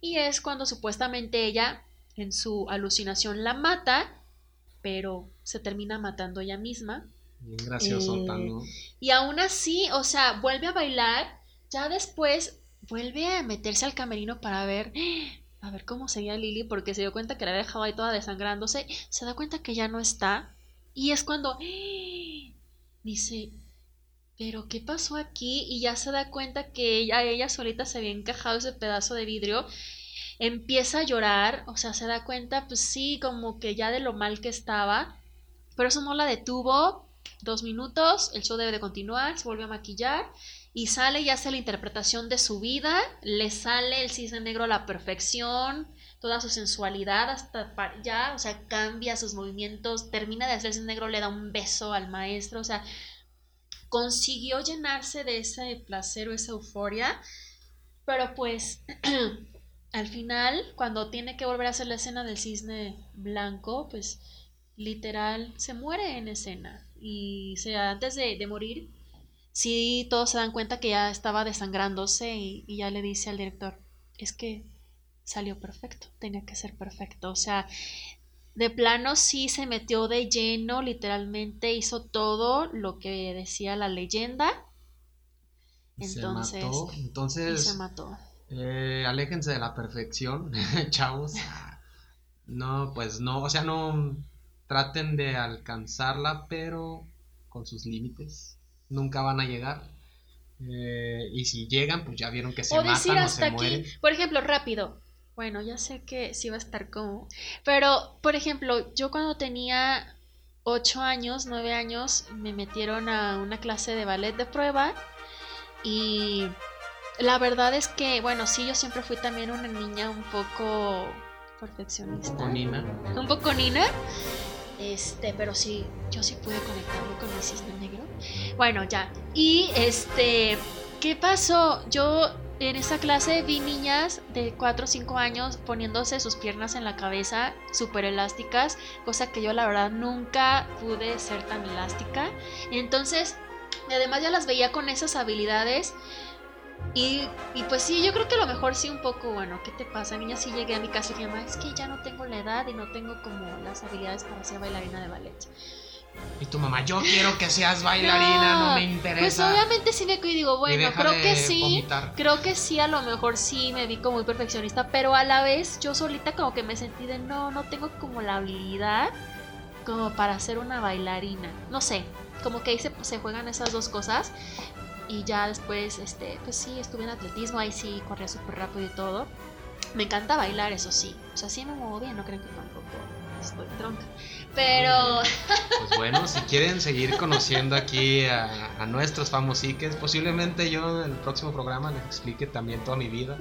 y es cuando supuestamente ella en su alucinación la mata, pero se termina matando ella misma. Bien gracioso, eh, Y aún así, o sea, vuelve a bailar, ya después vuelve a meterse al camerino para ver a ver cómo seguía Lily porque se dio cuenta que la había dejado ahí toda desangrándose, se da cuenta que ya no está y es cuando dice, pero ¿qué pasó aquí? Y ya se da cuenta que ella, ella solita se había encajado ese pedazo de vidrio, empieza a llorar, o sea, se da cuenta, pues sí, como que ya de lo mal que estaba, pero eso no la detuvo, dos minutos, el show debe de continuar, se vuelve a maquillar y sale y hace la interpretación de su vida, le sale el cisne negro a la perfección, toda su sensualidad hasta ya, o sea, cambia sus movimientos, termina de hacer el cisne negro, le da un beso al maestro, o sea, consiguió llenarse de ese placer o esa euforia, pero pues [CLEARS THROAT] al final, cuando tiene que volver a hacer la escena del cisne blanco, pues literal se muere en escena y sea, antes de morir sí todos se dan cuenta que ya estaba desangrándose y, ya le dice al director, es que salió perfecto, tenía que ser perfecto. O sea, de plano sí se metió de lleno, literalmente hizo todo lo que decía la leyenda. Entonces, se mató. Entonces, se mató. Eh, aléjense de la perfección, [LAUGHS] chavos. No, pues no, o sea, no traten de alcanzarla, pero con sus límites nunca van a llegar. Eh, y si llegan, pues ya vieron que se matan o se mueren. Por ejemplo, rápido. Bueno, ya sé que sí va a estar como. Pero, por ejemplo, yo cuando tenía 8 años, 9 años, me metieron a una clase de ballet de prueba. Y la verdad es que, bueno, sí, yo siempre fui también una niña un poco perfeccionista. Un poco nina. Un poco nina. Este, pero sí, yo sí pude conectarme con el cisne negro. Bueno, ya. Y este, ¿qué pasó? Yo en esa clase vi niñas de 4 o 5 años poniéndose sus piernas en la cabeza, súper elásticas, cosa que yo la verdad nunca pude ser tan elástica. Entonces, además ya las veía con esas habilidades. Y, y, pues sí, yo creo que a lo mejor sí un poco, bueno, ¿qué te pasa, niña? Sí llegué a mi casa y mi mamá, es que ya no tengo la edad y no tengo como las habilidades para ser bailarina de ballet. Y tu mamá, yo quiero que seas bailarina, no, me interesa. Pues obviamente sí me y digo, bueno, creo que sí. Creo que sí, a lo mejor sí me vi como muy perfeccionista, pero a la vez yo solita como que me sentí de no, no tengo como la habilidad como para ser una bailarina. No sé, como que ahí se, se juegan esas dos cosas. Y ya después, este, pues sí, estuve en atletismo, ahí sí corría súper rápido y todo. Me encanta bailar, eso sí. O sea, sí me muevo bien, no creen que tampoco estoy tronca. Pero. [LAUGHS] Pues bueno, si quieren seguir conociendo aquí a, nuestros famosiques, posiblemente yo en el próximo programa les explique también toda mi vida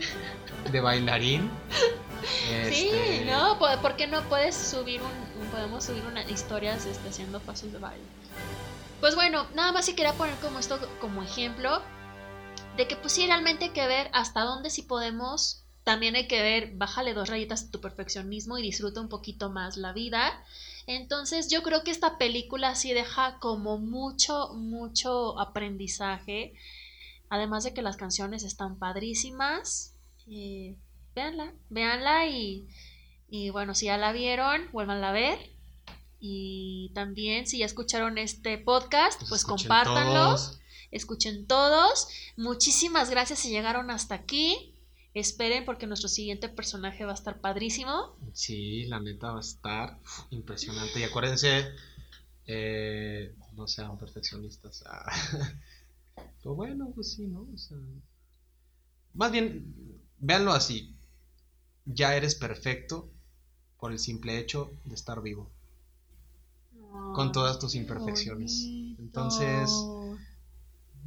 de bailarín. [LAUGHS] Sí, este, ¿no? ¿Por qué no puedes subir un. Podemos subir una historias este, haciendo pasos de baile? Pues bueno, nada más si quería poner como esto como ejemplo de que pues sí realmente hay que ver hasta dónde sí podemos también hay que ver, bájale dos rayitas a tu perfeccionismo y disfruta un poquito más la vida. Entonces yo creo que esta película sí deja como mucho, mucho aprendizaje. Además de que las canciones están padrísimas. Eh, véanla, véanla y, y bueno, si ya la vieron, vuélvanla a ver. Y también si ya escucharon este podcast, pues, pues compártanlo. Escuchen todos. Muchísimas gracias si llegaron hasta aquí. Esperen porque nuestro siguiente personaje va a estar padrísimo. Sí, la neta va a estar impresionante. Y acuérdense, eh, no sean perfeccionistas. Ah. [LAUGHS] Pero bueno, pues sí, ¿no? más bien, véanlo así. Ya eres perfecto por el simple hecho de estar vivo. Con todas tus imperfecciones. Entonces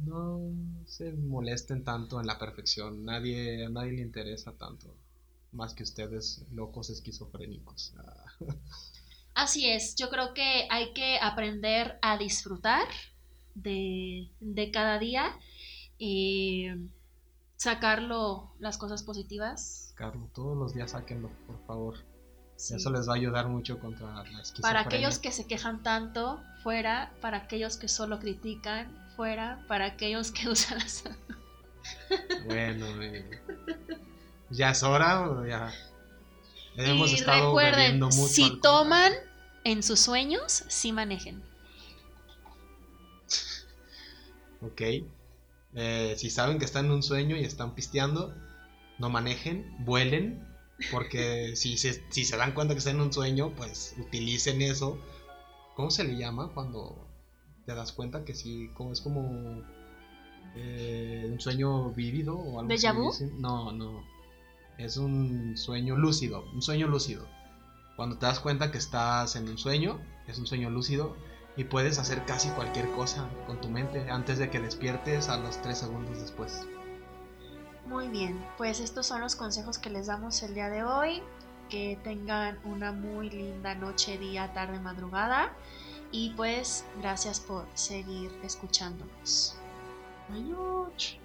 no se molesten tanto en la perfección. Nadie, a nadie le interesa tanto. Más que ustedes, locos esquizofrénicos. Así es, yo creo que hay que aprender a disfrutar de, cada día y sacarlo, las cosas positivas. Sacarlo, todos los días sáquenlo, por favor. Eso les va a ayudar mucho contra la esquizofrenia. Para aquellos que se quejan tanto, fuera. Para aquellos que solo critican, fuera para aquellos que [LAUGHS] usan Bueno, ya es hora o ya hemos estado recuerden, mucho. Si toman en sus sueños, sí manejen. Ok. Eh, si saben que están en un sueño y están pisteando, no manejen, vuelen, porque si, se, si se dan cuenta que están en un sueño, pues utilicen eso. ¿Cómo se le llama cuando te das cuenta que sí, como es como eh, un sueño vívido o algo así. No, no. Es un sueño lúcido, un sueño lúcido. Cuando te das cuenta que estás en un sueño, es un sueño lúcido y puedes hacer casi cualquier cosa con tu mente antes de que despiertes a los tres segundos después. Muy bien, pues estos son los consejos que les damos el día de hoy. Que tengan una muy linda noche, día, tarde, madrugada. Y pues gracias por seguir escuchándonos. Adiós.